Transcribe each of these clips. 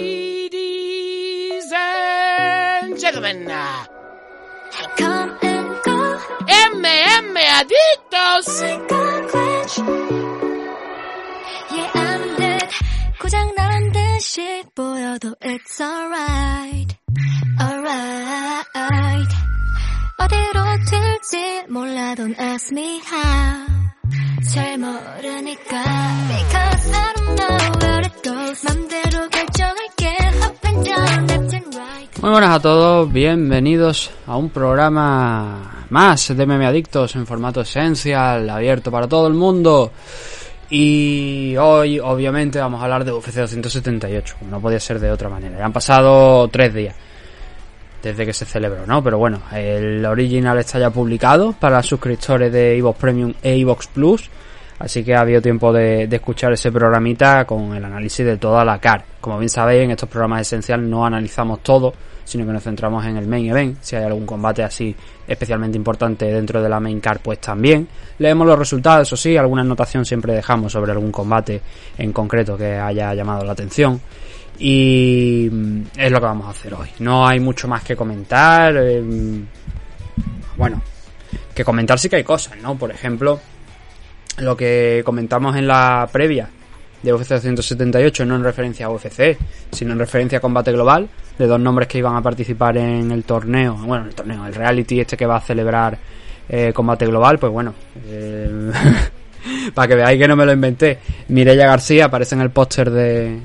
Ladies and gentlemen, Come and go, MM Adictos. glitch. Yeah, I'm dead. 고장 나란 듯이 보여도 it's alright. Alright. 어디로 튈지 몰라 don't ask me how. 잘 모르니까. Because I don't know where it goes. 맘대로 Muy buenas a todos, bienvenidos a un programa más de Meme Adictos en formato esencial, abierto para todo el mundo. Y hoy, obviamente, vamos a hablar de UFC 278, no podía ser de otra manera. Ya han pasado tres días desde que se celebró, ¿no? Pero bueno, el original está ya publicado para suscriptores de Evox Premium e Evox Plus. Así que ha habido tiempo de, de escuchar ese programita con el análisis de toda la CAR. Como bien sabéis, en estos programas esenciales no analizamos todo, sino que nos centramos en el main event. Si hay algún combate así especialmente importante dentro de la main card, pues también. Leemos los resultados, eso sí, alguna anotación siempre dejamos sobre algún combate en concreto que haya llamado la atención. Y mm, es lo que vamos a hacer hoy. No hay mucho más que comentar. eh, bueno, que comentar sí que hay cosas, ¿no? Por ejemplo, lo que comentamos en la previa de UFC 278, no en referencia a UFC, sino en referencia a Combate Global, de dos nombres que iban a participar en el torneo, bueno, el torneo, el reality este que va a celebrar eh, Combate Global, pues bueno, eh, para que veáis que no me lo inventé, Mireia García aparece en el póster de,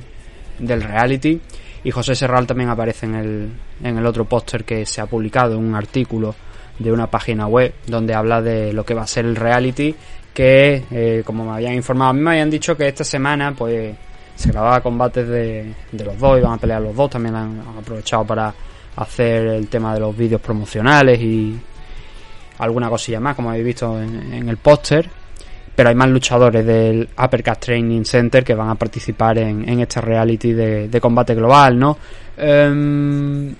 del reality y José Serral también aparece en el, en el otro póster que se ha publicado, un artículo de una página web donde habla de lo que va a ser el reality que eh, como me habían informado a mí me habían dicho que esta semana pues se grababa combates de, de los dos iban a pelear los dos también han, aprovechado para hacer el tema de los vídeos promocionales y alguna cosilla más como habéis visto en, el póster pero hay más luchadores del Uppercut Training Center que van a participar en, en este reality de, de combate global, ¿no? Em,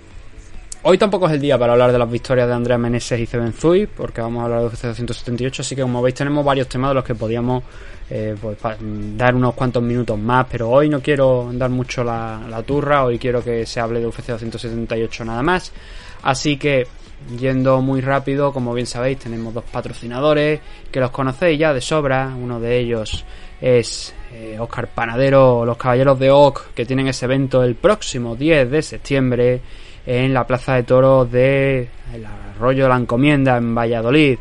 hoy tampoco es el día para hablar de las victorias de Andrea Meneses y Zui, porque vamos a hablar de UFC 278, así que como veis tenemos varios temas de los que podíamos eh, pues, dar unos cuantos minutos más, pero hoy no quiero dar mucho la, la turra, hoy quiero que se hable de UFC 278 nada más, así que yendo muy rápido, como bien sabéis, tenemos dos patrocinadores que los conocéis ya de sobra. Uno de ellos es eh, Oscar Panadero, los Caballeros de Oc, que tienen ese evento el próximo 10 de septiembre en la Plaza de Toros de el Arroyo de la Encomienda en Valladolid.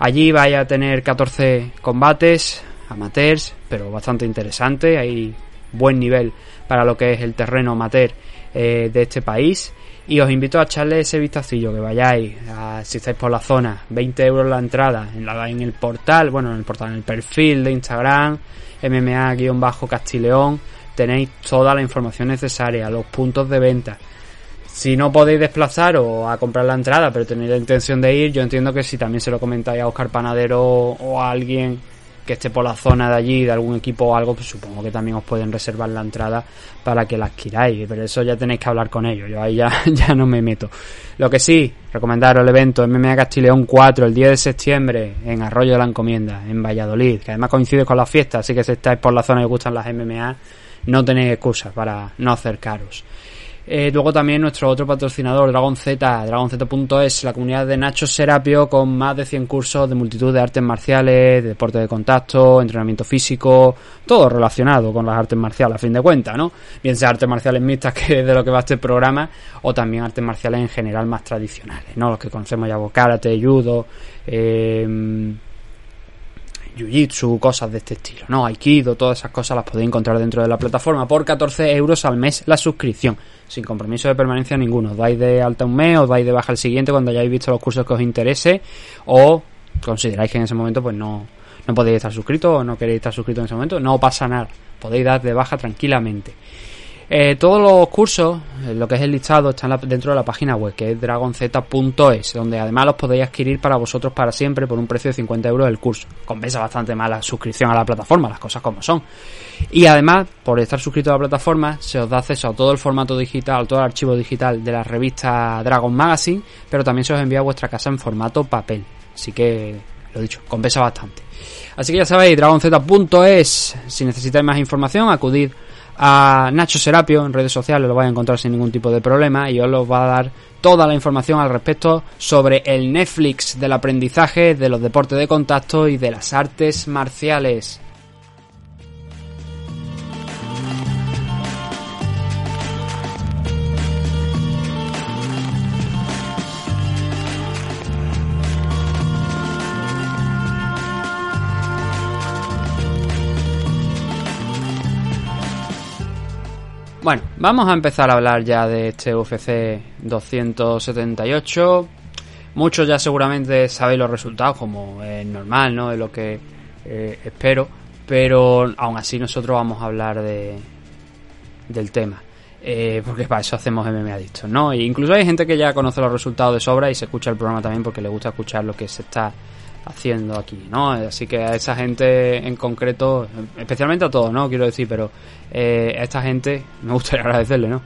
Allí vaya a tener 14 combates amateurs, pero bastante interesante. Hay buen nivel para lo que es el terreno amateur eh, de este país. Y os invito a echarle ese vistacillo, que vayáis, a- si estáis por la zona, 20 euros la entrada, en, la, en el portal, bueno, en el portal, en el perfil de Instagram, MMA-Castileón, tenéis toda la información necesaria, los puntos de venta. Si no podéis desplazaros a comprar la entrada, pero tenéis la intención de ir, yo entiendo que si también se lo comentáis a Oscar Panadero o a alguien que esté por la zona de allí, de algún equipo o algo, pues supongo que también os pueden reservar la entrada para que la adquiráis, pero eso ya tenéis que hablar con ellos, yo ahí ya, ya no me meto. Lo que sí, recomendaros el evento MMA Castileón 4 el 10 de septiembre en Arroyo de la Encomienda, en Valladolid, que además coincide con la fiesta, así que si estáis por la zona y os gustan las MMA, no tenéis excusas para no acercaros. Eh, luego también nuestro otro patrocinador, Dragon Z, dragonz.es, la comunidad de Nacho Serapio con más de 100 cursos de multitud de artes marciales, de deporte de contacto, entrenamiento físico, todo relacionado con las artes marciales a fin de cuentas, ¿no? Bien sea artes marciales mixtas, que es de lo que va este programa, o también artes marciales en general más tradicionales, ¿no? Los que conocemos ya, karate, judo, eh, jiu-jitsu, cosas de este estilo, ¿no? Aikido, todas esas cosas las podéis encontrar dentro de la plataforma por 14 euros al mes la suscripción, sin compromiso de permanencia ninguno. Os dais de alta un mes, os dais de baja el siguiente cuando hayáis visto los cursos que os interese o consideráis que en ese momento pues no, no podéis estar suscritos o no queréis estar suscritos en ese momento, no pasa nada, podéis dar de baja tranquilamente. Eh, todos los cursos, eh, lo que es el listado, están dentro de la página web, que es dragonz.es, donde además los podéis adquirir para vosotros para siempre por un precio de 50 euros el curso. Compensa bastante más la suscripción a la plataforma, las cosas como son. Y además, por estar suscrito a la plataforma, se os da acceso a todo el formato digital, todo el archivo digital de la revista Dragon Magazine, pero también se os envía a vuestra casa en formato papel. Así que, lo dicho, compensa bastante. Así que ya sabéis, dragonz.es, si necesitáis más información, acudid a Nacho Serapio en redes sociales, lo vais a encontrar sin ningún tipo de problema y os los va a dar toda la información al respecto sobre el Netflix del aprendizaje, de los deportes de contacto y de las artes marciales. Bueno, vamos a empezar a hablar ya de este UFC 278. Muchos ya seguramente sabéis los resultados, como es normal, ¿no? Es lo que eh, espero. Pero aún así nosotros vamos a hablar de del tema. Eh, porque para eso hacemos MMA Adictos, ¿no? E incluso hay gente que ya conoce los resultados de sobra y se escucha el programa también porque le gusta escuchar lo que se está haciendo aquí, ¿no? Así que a esa gente en concreto, especialmente a todos, ¿no? Quiero decir, pero eh, a esta gente me gustaría agradecerle, ¿no?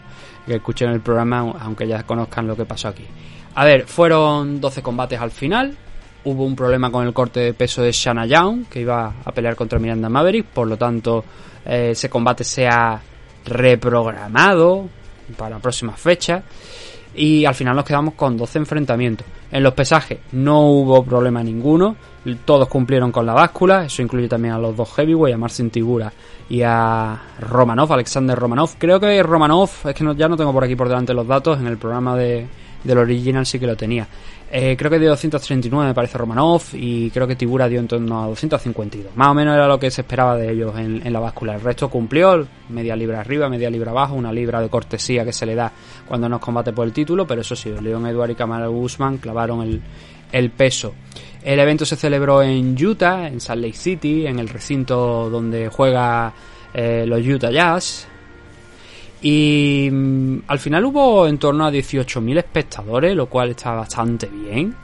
Que escuchen el programa, aunque ya conozcan lo que pasó aquí. A ver, fueron 12 combates al final. Hubo un problema con el corte de peso de Shanna Young, que iba a pelear contra Miranda Maverick, por lo tanto, eh, ese combate se ha reprogramado para la próxima fecha. Y al final nos quedamos con 12 enfrentamientos. En los pesajes no hubo problema ninguno. Todos cumplieron con la báscula. Eso incluye también a los dos heavyweight, a Marcin Tibura y a Romanov, Alexander Romanov. Creo que Romanov, es que ya no tengo por aquí por delante los datos. En el programa de, del original sí que lo tenía. Eh, creo que dio 239 me parece Romanov y creo que Tibura dio en torno a 252. Más o menos era lo que se esperaba de ellos en, la báscula. El resto cumplió, media libra arriba, media libra abajo, una libra de cortesía que se le da cuando nos combate por el título, pero eso sí, León Edward y Kamal Guzmán clavaron el, peso. El evento se celebró en Utah, en Salt Lake City, en el recinto donde juega eh, los Utah Jazz. Y mm, al final hubo en torno a 18.000 espectadores, lo cual está bastante bien.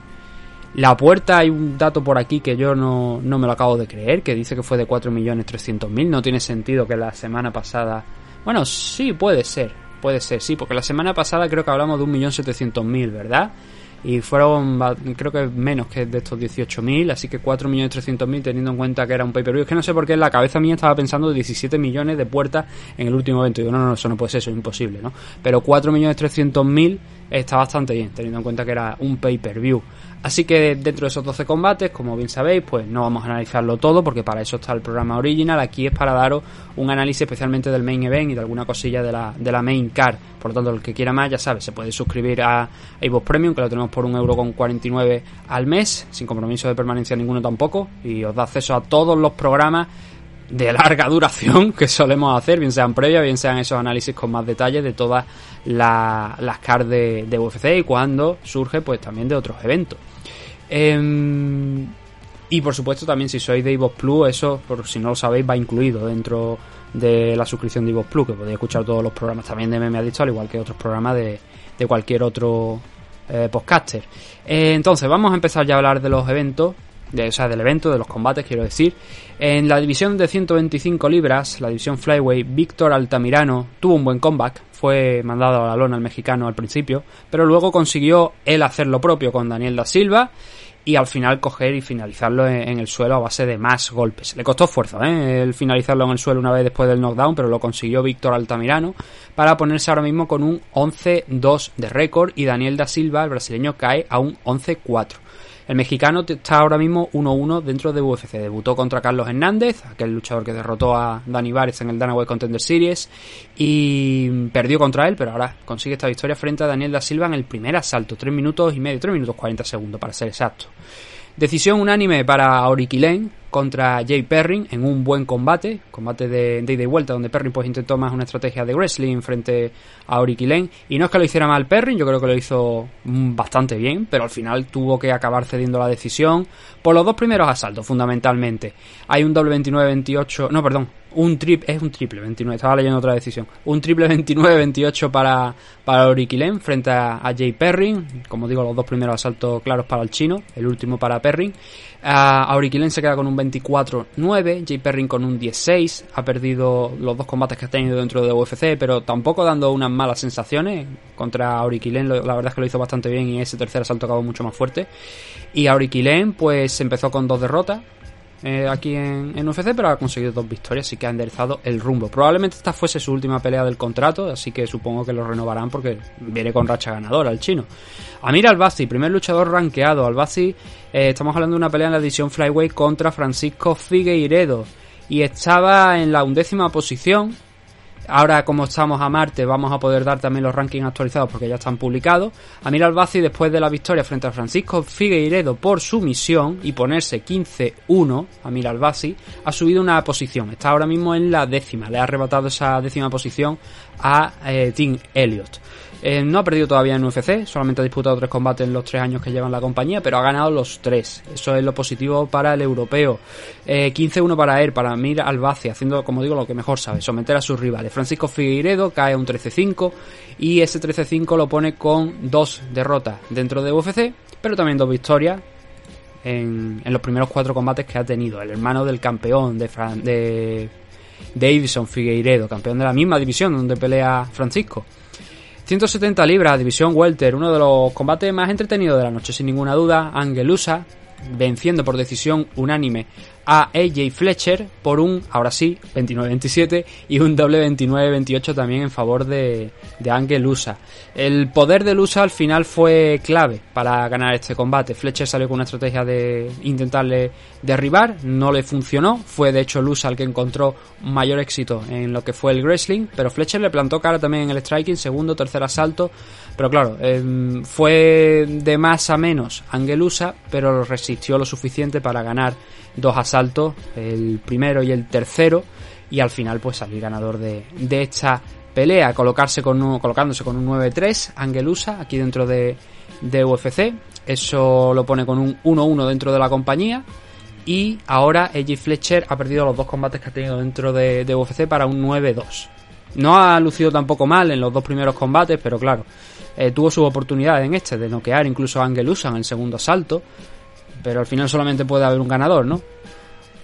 La puerta, hay un dato por aquí que yo no, no me lo acabo de creer, que dice que fue de 4.300.000. No tiene sentido que la semana pasada... Bueno, sí, puede ser, puede ser, sí, porque la semana pasada creo que hablamos de 1.700.000, ¿verdad? Y fueron creo que menos que de estos 18.000, así que 4.300.000 teniendo en cuenta que era un pay-per-view. Es que no sé por qué en la cabeza mía estaba pensando 17 millones de puertas en el último evento. Digo, no, no, eso no puede ser, eso es imposible, ¿no? Pero 4.300.000 está bastante bien, teniendo en cuenta que era un pay-per-view. Así que dentro de esos 12 combates, como bien sabéis, pues no vamos a analizarlo todo porque para eso está el programa original. Aquí es para daros un análisis especialmente del main event y de alguna cosilla de la, de la main card. Por lo tanto, el que quiera más, ya sabe, se puede suscribir a iVoox Premium, que lo tenemos por un euro con 49 al mes, sin compromiso de permanencia ninguno tampoco, y os da acceso a todos los programas de larga duración que solemos hacer, bien sean previas, bien sean esos análisis con más detalles de todas las cards de, de, UFC y cuando surge pues también de otros eventos. Em, y por supuesto también si sois de Evox Plus, eso por si no lo sabéis va incluido dentro de la suscripción de Evox Plus, que podéis escuchar todos los programas también de Meme Adicto, al igual que otros programas de, de cualquier otro eh, podcaster. Eh, entonces vamos a empezar ya a hablar de los eventos de, o sea, del evento, de los combates, quiero decir. En la división de 125 libras, la división Flyway, Víctor Altamirano tuvo un buen comeback, fue mandado a la lona al mexicano al principio, pero luego consiguió él hacer lo propio con Daniel da Silva y al final coger y finalizarlo en, el suelo a base de más golpes. Le costó esfuerzo ¿eh? el finalizarlo en el suelo una vez después del knockdown, pero lo consiguió Víctor Altamirano para ponerse ahora mismo con un 11-2 de récord y Daniel da Silva, el brasileño, cae a un 11-4. El mexicano está ahora mismo 1-1 dentro de UFC. Debutó contra Carlos Hernández, aquel luchador que derrotó a Dani Vares en el Dana White Contender Series, y perdió contra él, pero ahora consigue esta victoria frente a Daniel da Silva en el primer asalto. 3 minutos y medio, 3 minutos 40 segundos para ser exacto. Decisión unánime para Auriquilen contra Jay Perrin en un buen combate, combate de, ida y vuelta, donde Perrin pues intentó más una estrategia de wrestling frente a Auriquilen. Y no es que lo hiciera mal Perrin, yo creo que lo hizo mm, bastante bien, pero al final tuvo que acabar cediendo la decisión por los dos primeros asaltos, fundamentalmente. Hay un doble 29-28, no, perdón, un triple, es un triple 29, estaba leyendo otra decisión. Un triple 29-28 para, para frente a, Jay Perrin. Como digo, los dos primeros asaltos claros para el chino, el último para Perrin. Uh, Auriquilen se queda con un 24-9, Jay Perrin con un 16. Ha perdido los dos combates que ha tenido dentro de UFC, pero tampoco dando unas malas sensaciones. Contra Auriquilen, la verdad es que lo hizo bastante bien y ese tercer asalto acabó mucho más fuerte. Y Auriquilen, pues empezó con dos derrotas eh, aquí en, UFC, pero ha conseguido dos victorias, así que ha enderezado el rumbo. Probablemente esta fuese su última pelea del contrato, así que supongo que lo renovarán porque viene con racha ganadora el chino. Amir Albazi, primer luchador rankeado. Albazi, eh, estamos hablando de una pelea en la división Flyweight contra Francisco Figueiredo y estaba en la undécima posición Ahora, como estamos a Marte, vamos a poder dar también los rankings actualizados porque ya están publicados. Amir Albazi, después de la victoria frente a Francisco Figueiredo por su misión y ponerse 15-1, Amir Albazi, ha subido una posición. Está ahora mismo en la décima. Le ha arrebatado esa décima posición a eh, Tim Elliott. Eh, no ha perdido todavía en UFC, solamente ha disputado tres combates en los tres años que llevan la compañía, pero ha ganado los tres. Eso es lo positivo para el europeo. 15-1 eh, para él, para Mir Albaci, haciendo, como digo, lo que mejor sabe, someter a sus rivales. Francisco Figueiredo cae un 13-5 y ese 13-5 lo pone con dos derrotas dentro de UFC, pero también dos victorias en, los primeros cuatro combates que ha tenido. El hermano del campeón de, de Davison Figueiredo, campeón de la misma división donde pelea Francisco. 170 libras, división welter, uno de los combates más entretenidos de la noche, sin ninguna duda. Angelusa venciendo por decisión unánime a AJ Fletcher por un, ahora sí, 29-27 y un doble 29-28 también en favor de, de. El poder de Lusa al final fue clave para ganar este combate. Fletcher salió con una estrategia de intentarle derribar, no le funcionó. Fue de hecho Lusa el que encontró mayor éxito en lo que fue el wrestling, pero Fletcher le plantó cara también en el striking, segundo, tercer asalto. Pero claro, em, fue de más a menos Angelusa, pero resistió lo suficiente para ganar dos asaltos, el primero y el tercero, y al final pues salir ganador de, de esta pelea, colocarse con colocándose con un 9-3, Angelusa, aquí dentro de, de UFC. Eso lo pone con un 1-1 dentro de la compañía. Y ahora AJ Fletcher ha perdido los dos combates que ha tenido dentro de, UFC para un 9-2. No ha lucido tampoco mal en los dos primeros combates, pero claro, eh, tuvo su oportunidad en este de noquear incluso a Angelusa en el segundo asalto pero al final solamente puede haber un ganador, ¿no?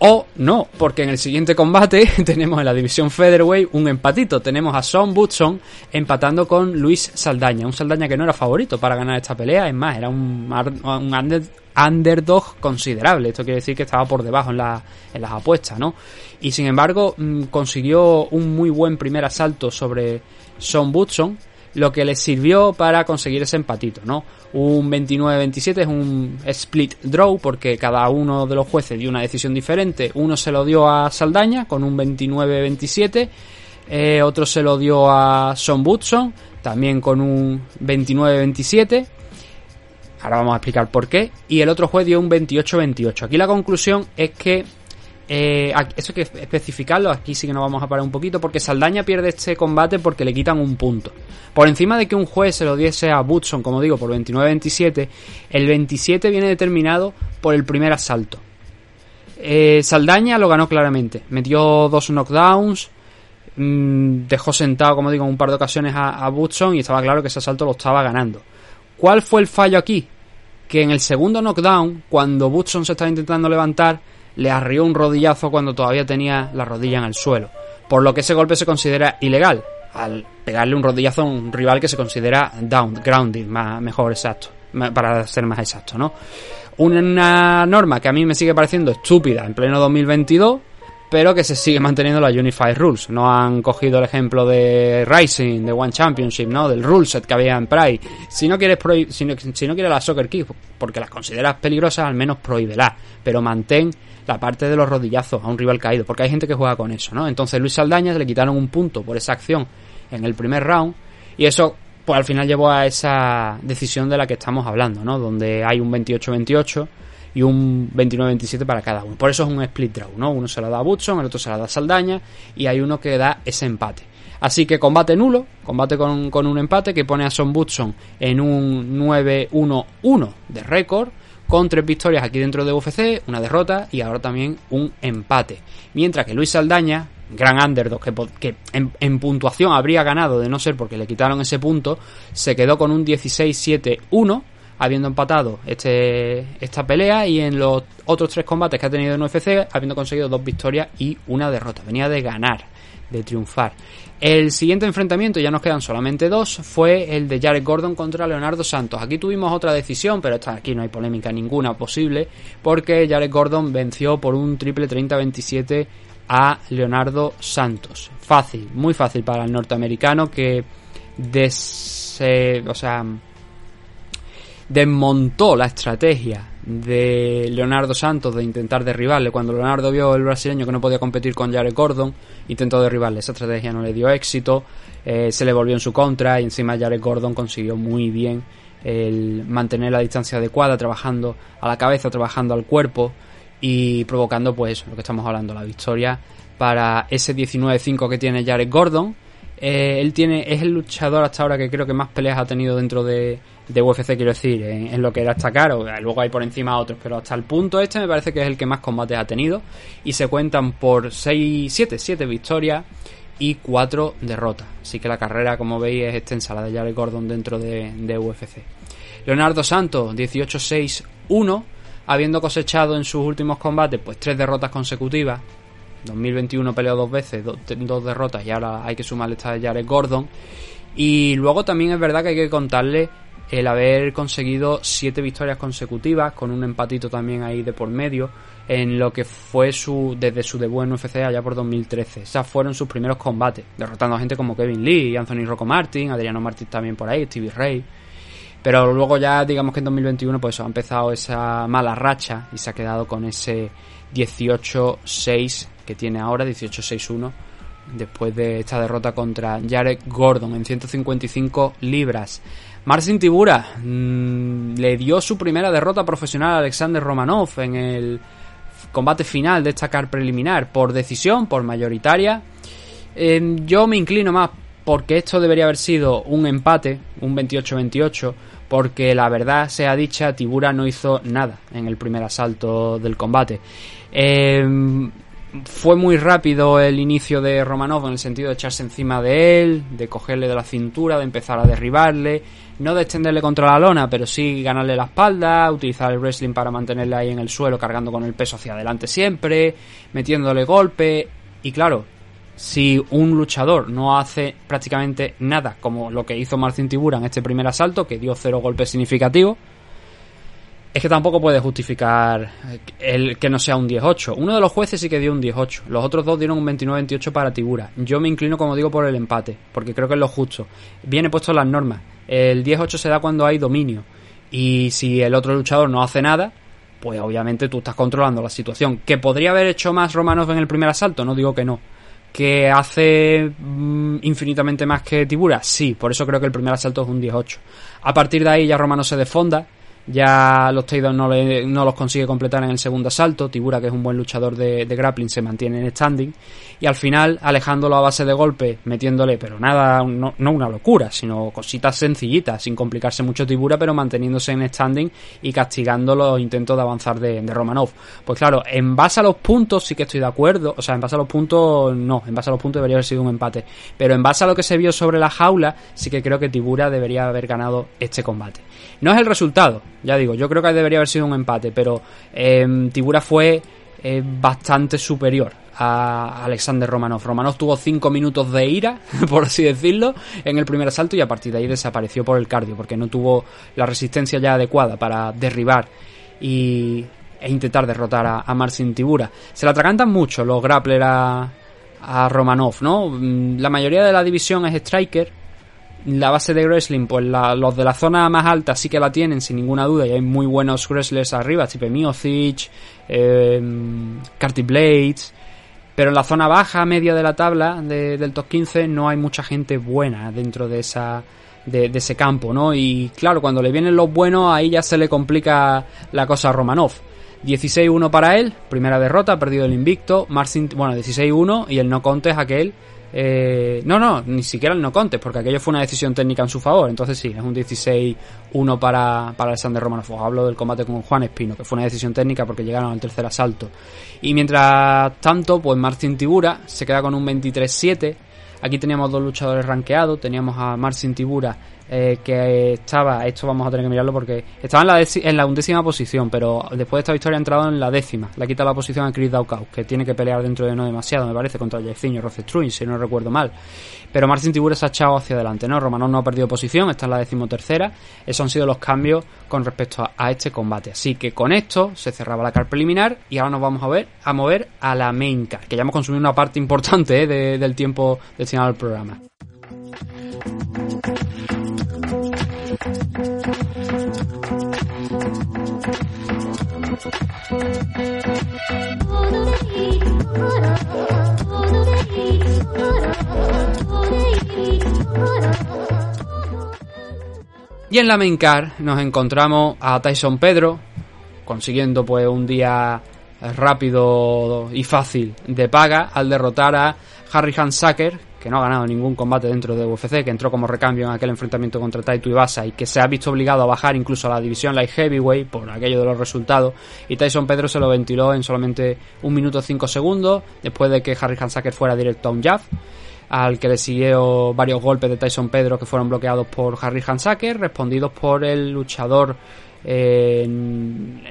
O no, porque en el siguiente combate tenemos en la división Featherweight un empatito. Tenemos a Son Butson empatando con Luis Saldaña. Un Saldaña que no era favorito para ganar esta pelea. Es más, era un, un underdog considerable. Esto quiere decir que estaba por debajo en, en las apuestas, ¿no? Y sin embargo, mm, consiguió un muy buen primer asalto sobre Son Butson lo que les sirvió para conseguir ese empatito, ¿no? Un 29-27 es un split draw porque cada uno de los jueces dio una decisión diferente. Uno se lo dio a Saldaña con un 29-27, eh, otro se lo dio a Son Butson también con un 29-27. Ahora vamos a explicar por qué. Y el otro juez dio un 28-28. Aquí la conclusión es que eh, eso hay que especificarlo, aquí sí que nos vamos a parar un poquito, porque Saldaña pierde este combate porque le quitan un punto. Por encima de que un juez se lo diese a Butson, como digo, por 29-27, el 27 viene determinado por el primer asalto. Eh, Saldaña lo ganó claramente, metió dos knockdowns, mm, dejó sentado, como digo, en un par de ocasiones a, a Butson y estaba claro que ese asalto lo estaba ganando. ¿Cuál fue el fallo aquí? Que en el segundo knockdown, cuando Butson se estaba intentando levantar, le arrió un rodillazo cuando todavía tenía la rodilla en el suelo, por lo que ese golpe se considera ilegal, al pegarle un rodillazo a un rival que se considera down, grounded, más, mejor exacto, para ser más exacto, ¿no? Una norma que a mí me sigue pareciendo estúpida en pleno 2022, pero que se sigue manteniendo la Unified Rules. No han cogido el ejemplo de Rising, de One Championship, ¿no? Del rule set que había en Pride. Si no quieres si si no quieres la Soccer Kick porque las consideras peligrosas, al menos prohíbela. Pero mantén la parte de los rodillazos a un rival caído, porque hay gente que juega con eso, ¿no? Entonces Luis Saldaña le quitaron un punto por esa acción en el primer round y eso pues al final llevó a esa decisión de la que estamos hablando, ¿no? Donde hay un 28-28 y un 29-27 para cada uno. Por eso es un split draw, ¿no? Uno se lo da a Butson, el otro se lo da a Saldaña y hay uno que da ese empate. Así que combate nulo, combate con, con un empate que pone a Son Butson en un 9-1-1 de récord con tres victorias aquí dentro de UFC, una derrota y ahora también un empate. Mientras que Luis Saldaña, gran underdog que, que en, puntuación habría ganado de no ser porque le quitaron ese punto, se quedó con un 16-7-1 habiendo empatado este, esta pelea y en los otros tres combates que ha tenido en UFC habiendo conseguido dos victorias y una derrota. Venía de ganar de triunfar. El siguiente enfrentamiento, ya nos quedan solamente dos, fue el de Jared Gordon contra Leonardo Santos. Aquí tuvimos otra decisión, pero esta, aquí no hay polémica ninguna posible, porque Jared Gordon venció por un triple 30-27 a Leonardo Santos. Fácil, muy fácil para el norteamericano que des, o sea, desmontó la estrategia de Leonardo Santos de intentar derribarle. Cuando Leonardo vio el brasileño que no podía competir con Jared Gordon, intentó derribarle. Esa estrategia no le dio éxito, eh, se le volvió en su contra y encima Jared Gordon consiguió muy bien el mantener la distancia adecuada, trabajando a la cabeza, trabajando al cuerpo y provocando pues lo que estamos hablando, la victoria para ese 19-5 que tiene Jared Gordon. Eh, él tiene, es el luchador hasta ahora que creo que más peleas ha tenido dentro de, de UFC, quiero decir, en, lo que era hasta caro. Luego hay por encima otros, pero hasta el punto este me parece que es el que más combates ha tenido. Y se cuentan por 6, 7, 7 victorias y 4 derrotas. Así que la carrera, como veis, es extensa, la de Jared Gordon dentro de, de UFC. Leonardo Santos, 18-6-1 habiendo cosechado en sus últimos combates pues tres derrotas consecutivas. 2021 peleó dos veces, dos derrotas y ahora hay que sumarle esta de Jared Gordon. Y luego también es verdad que hay que contarle el haber conseguido siete victorias consecutivas con un empatito también ahí de por medio en lo que fue su desde su debut en UFC allá por 2013. Esas fueron sus primeros combates, derrotando a gente como Kevin Lee, Anthony Rocco Martin, Adriano Martin también por ahí, Stevie Ray. Pero luego ya, digamos que en 2021, pues ha empezado esa mala racha y se ha quedado con ese 18-6 que tiene ahora, 18-6-1, después de esta derrota contra Jared Gordon en 155 libras. Marcin Tibura mmm, le dio su primera derrota profesional a Alexander Romanov en el combate final de esta car preliminar por decisión, por mayoritaria. Eh, yo me inclino más porque esto debería haber sido un empate, un 28-28 porque la verdad sea dicha, Tibura no hizo nada en el primer asalto del combate. Em, fue muy rápido el inicio de Romanov en el sentido de echarse encima de él, de cogerle de la cintura, de empezar a derribarle, no de extenderle contra la lona, pero sí ganarle la espalda, utilizar el wrestling para mantenerle ahí en el suelo cargando con el peso hacia adelante siempre, metiéndole golpe. Y claro, si un luchador no hace prácticamente nada, como lo que hizo Marcin Tibura en este primer asalto, que dio cero golpes significativos, es que tampoco puede justificar el que no sea un 18. Uno de los jueces sí que dio un 18. Los otros dos dieron un 29-28 para Tibura. Yo me inclino, como digo, por el empate, porque creo que es lo justo. Viene puesto las normas. El 18 se da cuando hay dominio. Y si el otro luchador no hace nada, pues obviamente tú estás controlando la situación. ¿Que podría haber hecho más Romanov en el primer asalto? No digo que no que hace mm, infinitamente más que Tibura, sí, por eso creo que el primer asalto es un 18. A partir de ahí ya Romano se defonda ya los Taydon no, no los consigue completar en el segundo asalto. Tibura, que es un buen luchador de, grappling, se mantiene en standing. Y al final, alejándolo a base de golpe, metiéndole, pero nada, no, una locura, sino cositas sencillitas, sin complicarse mucho Tibura, pero manteniéndose en standing y castigando los intentos de avanzar de, de Romanov. Pues claro, en base a los puntos sí que estoy de acuerdo. O sea, en base a los puntos, no, en base a los puntos debería haber sido un empate. Pero en base a lo que se vio sobre la jaula, sí que creo que Tibura debería haber ganado este combate. No es el resultado, ya digo, yo creo que debería haber sido un empate, pero eh, Tibura fue eh, bastante superior a Alexander Romanov. Romanov tuvo 5 minutos de ira, por así decirlo, en el primer asalto y a partir de ahí desapareció por el cardio, porque no tuvo la resistencia ya adecuada para derribar y, e intentar derrotar a, a Marcin Tibura. Se la atragantan mucho los grapplers a, a Romanov, ¿no? Mm, la mayoría de la división es striker, la base de wrestling, pues los de la zona más alta sí que la tienen sin ninguna duda y hay muy buenos wrestlers arriba, tipo Miocic, eh, Carty Blades, pero en la zona baja, media de la tabla del top 15 no hay mucha gente buena dentro de esa de, ese campo, ¿no? Y claro, cuando le vienen los buenos ahí ya se le complica la cosa a Romanov. 16-1 para él, primera derrota, perdido el invicto, Marcin, bueno, 16-1 y el no contest aquel eh, no, no, ni siquiera el no contes, porque aquello fue una decisión técnica en su favor. Entonces sí, es un 16-1 para, para Alexander Romanov. Hablo del combate con Juan Espino, que fue una decisión técnica porque llegaron al tercer asalto. Y mientras tanto, pues Martin Tibura se queda con un 23-7. Aquí teníamos dos luchadores rankeados. Teníamos a Marcin Tibura eh, que estaba, esto vamos a tener que mirarlo porque estaba en la, undécima posición, pero después de esta victoria ha entrado en la décima. Le ha quitado la posición a Chris Daukaus, que tiene que pelear dentro de no demasiado, me parece, contra Jairzinho Rocestruin, si no recuerdo mal. Pero Marcin Tibura se ha echado hacia adelante, ¿no? Romanov no ha perdido posición, está en la decimotercera. Esos han sido los cambios con respecto a, este combate. Así que con esto se cerraba la car preliminar y ahora nos vamos a ver a mover a la main car, que ya hemos consumido una parte importante ¿eh? del tiempo destinado al programa. Y en la main car nos encontramos a Tyson Pedro consiguiendo pues un día rápido y fácil de paga al derrotar a Harry Hansacker que no ha ganado ningún combate dentro de UFC, que entró como recambio en aquel enfrentamiento contra Taito Ibasa y que se ha visto obligado a bajar incluso a la división light heavyweight por aquello de los resultados. Y Tyson Pedro se lo ventiló en solamente un minuto cinco segundos después de que Harry Hansacker fuera directo a un jab al que le siguió varios golpes de Tyson Pedro que fueron bloqueados por Harry Hansacker, respondidos por el luchador eh,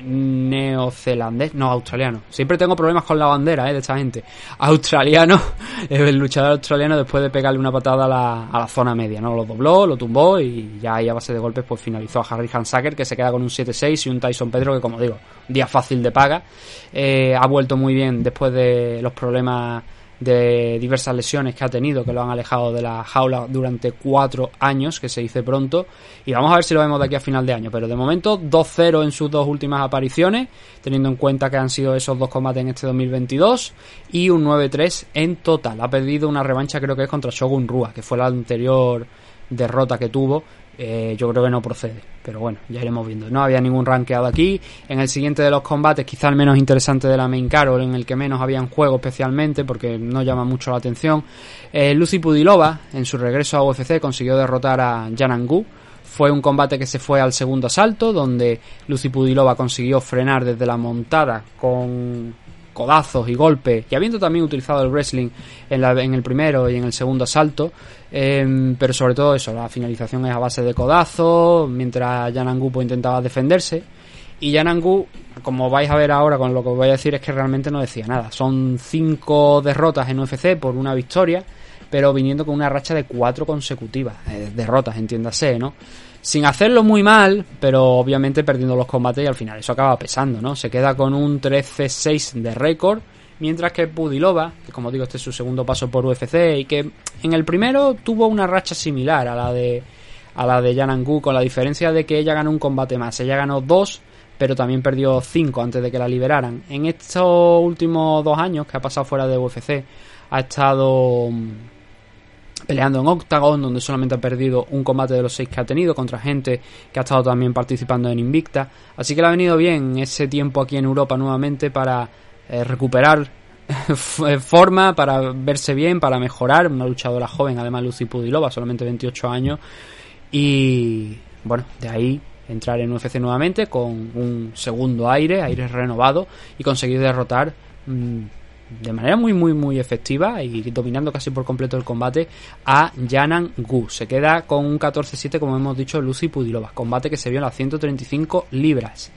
neozelandés, no australiano. Siempre tengo problemas con la bandera eh, de esta gente. Australiano, el luchador australiano después de pegarle una patada a la, a la zona media, ¿no? Lo dobló, lo tumbó y ya ahí a base de golpes pues finalizó a Harry Hansacker que se queda con un 7-6 y un Tyson Pedro que como digo, día fácil de paga. Eh, ha vuelto muy bien después de los problemas de diversas lesiones que ha tenido que lo han alejado de la jaula durante cuatro años, que se dice pronto. Y vamos a ver si lo vemos de aquí a final de año. Pero de momento 2-0 en sus dos últimas apariciones, teniendo en cuenta que han sido esos dos combates en este 2022 y un 9-3 en total. Ha perdido una revancha creo que es contra Shogun Rua, que fue la anterior derrota que tuvo eh, yo creo que no procede. Pero bueno, ya iremos viendo. No había ningún rankeado aquí. En el siguiente de los combates, quizá el menos interesante de la main card, en el que menos había juego especialmente, porque no llama mucho la atención. Eh, Lucy Pudilova, en su regreso a UFC, consiguió derrotar a Janangu. Fue un combate que se fue al segundo asalto, donde Lucy Pudilova consiguió frenar desde la montada con codazos y golpes, y habiendo también utilizado el wrestling en, la, en el primero y en el segundo asalto, em, pero sobre todo eso, la finalización es a base de codazos, mientras Yanangu pues, intentaba defenderse. Y Yanangu, como vais a ver ahora con lo que os voy a decir, es que realmente no decía nada. Son cinco derrotas en UFC por una victoria, pero viniendo con una racha de cuatro consecutivas. Eh, derrotas, entiéndase, ¿no? Sin hacerlo muy mal, pero obviamente perdiendo los combates y al final eso acaba pesando, ¿no? Se queda con un 13-6 de récord, mientras que Pudilova, que como digo este es su segundo paso por UFC y que en el primero tuvo una racha similar a la de a la de Yanangu con la diferencia de que ella ganó un combate más, ella ganó dos pero también perdió cinco antes de que la liberaran. En estos últimos dos años que ha pasado fuera de UFC, ha estado peleando en Octagon, donde solamente ha perdido un combate de los seis que ha tenido contra gente que ha estado también participando en Invicta. Así que le ha venido bien ese tiempo aquí en Europa nuevamente para eh, recuperar forma, para verse bien, para mejorar. Una luchadora joven, además Lucy Pudilova, solamente 28 años. Y bueno, de ahí entrar en UFC nuevamente con un segundo aire, aire renovado y conseguir derrotar. Mm, de manera muy muy muy efectiva y dominando casi por completo el combate a Yanan Gu. Se queda con un 14-7 como hemos dicho Lucy Pudilova, combate que se vio en las 135 libras.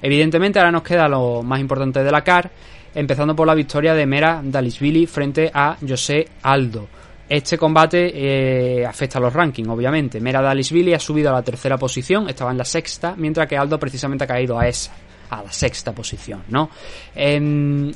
Evidentemente ahora nos queda lo más importante de la CAR, empezando por la victoria de Mera Dalisvili frente a José Aldo. Este combate eh, afecta a los rankings, obviamente. Mera Dalisvili ha subido a la tercera posición, estaba en la sexta, mientras que Aldo precisamente ha caído a esa, a la sexta posición, ¿no? Em,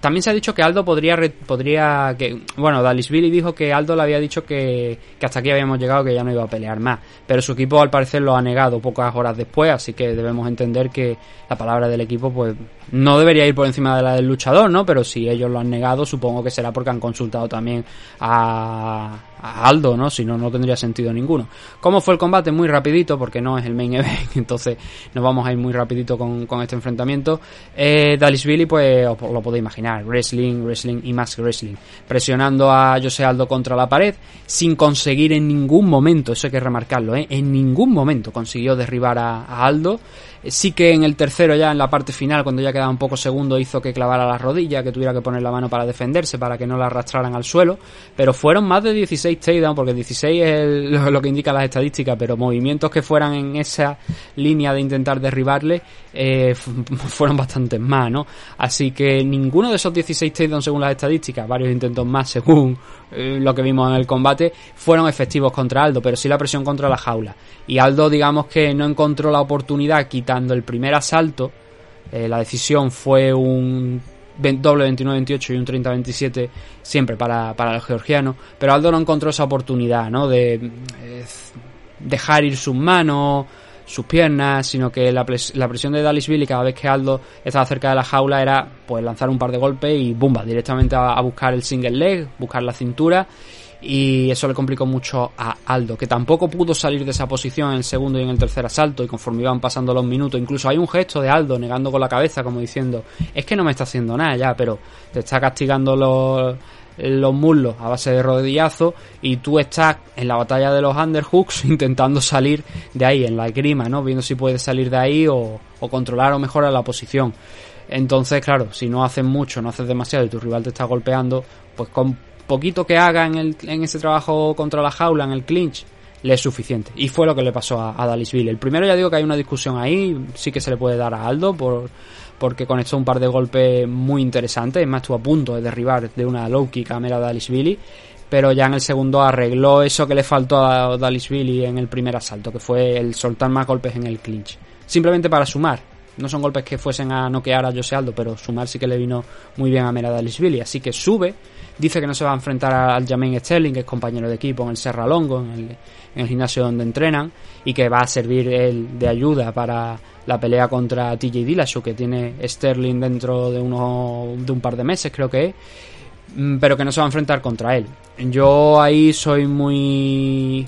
también se ha dicho que Aldo podría, podría que bueno, Dalisvili dijo que Aldo le había dicho que, que, hasta aquí habíamos llegado, que ya no iba a pelear más. Pero su equipo al parecer lo ha negado pocas horas después, así que debemos entender que la palabra del equipo pues no debería ir por encima de la del luchador, ¿no? Pero si ellos lo han negado, supongo que será porque han consultado también a, Aldo, ¿no? Si no, no tendría sentido ninguno. ¿Cómo fue el combate? Muy rapidito, porque no es el main event, entonces nos vamos a ir muy rapidito con, este enfrentamiento. Eh, Dalisvili, pues os lo podéis imaginar, wrestling, wrestling y más wrestling. Presionando a José Aldo contra la pared, sin conseguir en ningún momento, eso hay que remarcarlo, ¿eh? En ningún momento consiguió derribar a, a Aldo. Eh, Sí que en el tercero ya en la parte final, cuando ya un poco segundo, hizo que clavara la rodilla, que tuviera que poner la mano para defenderse, para que no la arrastraran al suelo. Pero fueron más de 16 takedowns, porque 16 es lo, que indican las estadísticas, pero movimientos que fueran en esa línea de intentar derribarle eh, fu- fueron bastantes más, ¿no? Así que ninguno de esos 16 takedowns según las estadísticas, varios intentos más según eh, lo que vimos en el combate, fueron efectivos contra Aldo, pero sí la presión contra la jaula. Y Aldo, digamos que no encontró la oportunidad quitando el primer asalto. Eh, la decisión fue un doble 29-28 y un 30-27 siempre para, para el georgiano, pero Aldo no encontró esa oportunidad, ¿no? De eh, dejar ir sus manos, sus piernas, sino que la, pres- la presión de Dallasville cada vez que Aldo estaba cerca de la jaula era pues lanzar un par de golpes y bumba, directamente a buscar el single leg, buscar la cintura y eso le complicó mucho a Aldo, que tampoco pudo salir de esa posición en el segundo y en el tercer asalto y conforme iban pasando los minutos, incluso hay un gesto de Aldo negando con la cabeza como diciendo, es que no me está haciendo nada ya, pero te está castigando los los muslos a base de rodillazo y tú estás en la batalla de los underhooks intentando salir de ahí en la grima, ¿no? Viendo si puedes salir de ahí o, o controlar o mejorar la posición. Entonces, claro, si no haces mucho, no haces demasiado y tu rival te está golpeando, pues con poquito que haga en, el, en ese trabajo contra la jaula, en el clinch, le es suficiente. Y fue lo que le pasó a, a Dallasville. El primero ya digo que hay una discusión ahí, sí que se le puede dar a Aldo por porque conectó un par de golpes muy interesantes, es más estuvo a punto de derribar de una low kick a Mera Dallasville, pero ya en el segundo arregló eso que le faltó a Dallasville en el primer asalto, que fue el soltar más golpes en el clinch. Simplemente para sumar, no son golpes que fuesen a noquear a Jose Aldo, pero sumar sí que le vino muy bien a Mera Dallasville, así que sube, dice que no se va a enfrentar al Jermaine Sterling, que es compañero de equipo en el Serra Longo, en el, en el gimnasio donde entrenan, y que va a servir él de ayuda para la pelea contra TJ Dillashaw, que tiene Sterling dentro de, uno, de un par de meses, creo que es, mm, pero que no se va a enfrentar contra él. Yo ahí soy muy,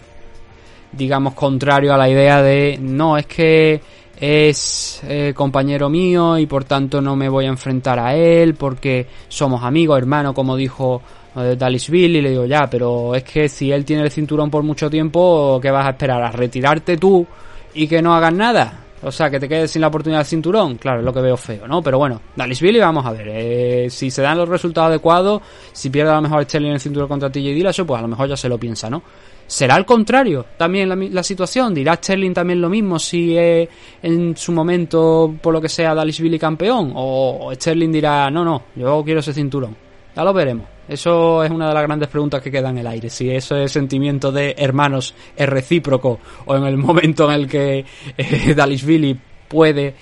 digamos, contrario a la idea de, no, es que es eh, compañero mío y por tanto no me voy a enfrentar a él porque somos amigos, hermanos, como dijo eh, Dallasville y le digo ya, pero es que si él tiene el cinturón por mucho tiempo, ¿qué vas a esperar? ¿A retirarte tú y que no hagas nada? O sea, que te quedes sin la oportunidad del cinturón, claro, es lo que veo feo, ¿no? Pero bueno, Dallasville vamos a ver, eh, si se dan los resultados adecuados, si pierde a lo mejor Sterling el cinturón contra TJ Dillashaw, pues a lo mejor ya se lo piensa, ¿no? ¿Será al contrario también la, la, situación? ¿Dirá Sterling también lo mismo si es en su momento, por lo que sea, Dallasville campeón? ¿O, Sterling dirá, no, no, yo quiero ese cinturón? Ya lo veremos. Eso es una de las grandes preguntas que queda en el aire. Si eso es sentimiento de hermanos es recíproco o en el momento en el que eh, Dallasville puede,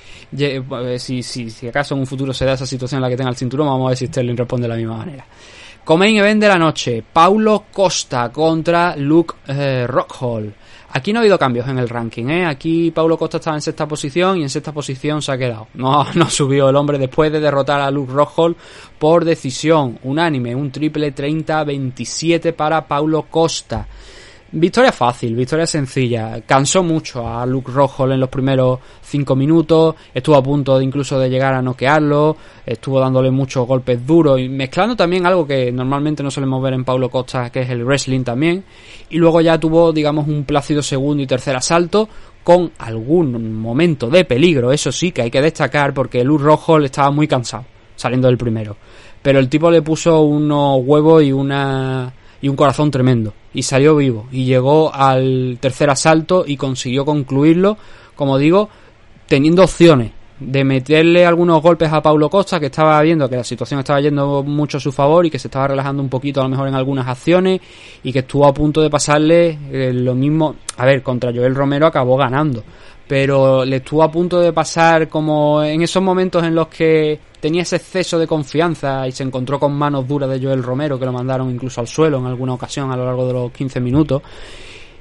si, si, si acaso en un futuro se da esa situación en la que tenga el cinturón, vamos a ver si Sterling responde de la misma manera. Comain event de la noche, Paulo Costa contra Luke eh, Rockhold. Aquí no ha habido cambios en el ranking, ¿eh? Aquí Paulo Costa estaba en sexta posición y en sexta posición se ha quedado. No, no subió el hombre después de derrotar a Luke Rockhold por decisión unánime, un triple 30-27 para Paulo Costa. Victoria fácil, victoria sencilla. Cansó mucho a Luke Rockhold en los primeros 5 minutos. Estuvo a punto de incluso de llegar a noquearlo. Estuvo dándole muchos golpes duros y mezclando también algo que normalmente no solemos ver en Paulo Costa, que es el wrestling también. Y luego ya tuvo, digamos, un plácido segundo y tercer asalto con algún momento de peligro. Eso sí que hay que destacar porque Luke Rockhold estaba muy cansado saliendo del primero. Pero el tipo le puso unos huevos y una y un corazón tremendo. Y salió vivo. Y llegó al tercer asalto y consiguió concluirlo, como digo, teniendo opciones de meterle algunos golpes a Paulo Costa, que estaba viendo que la situación estaba yendo mucho a su favor y que se estaba relajando un poquito a lo mejor en algunas acciones y que estuvo a punto de pasarle eh, lo mismo. A ver, contra Joel Romero acabó ganando. Pero le estuvo a punto de pasar como en esos momentos en los que tenía ese exceso de confianza y se encontró con manos duras de Joel Romero que lo mandaron incluso al suelo en alguna ocasión a lo largo de los 15 minutos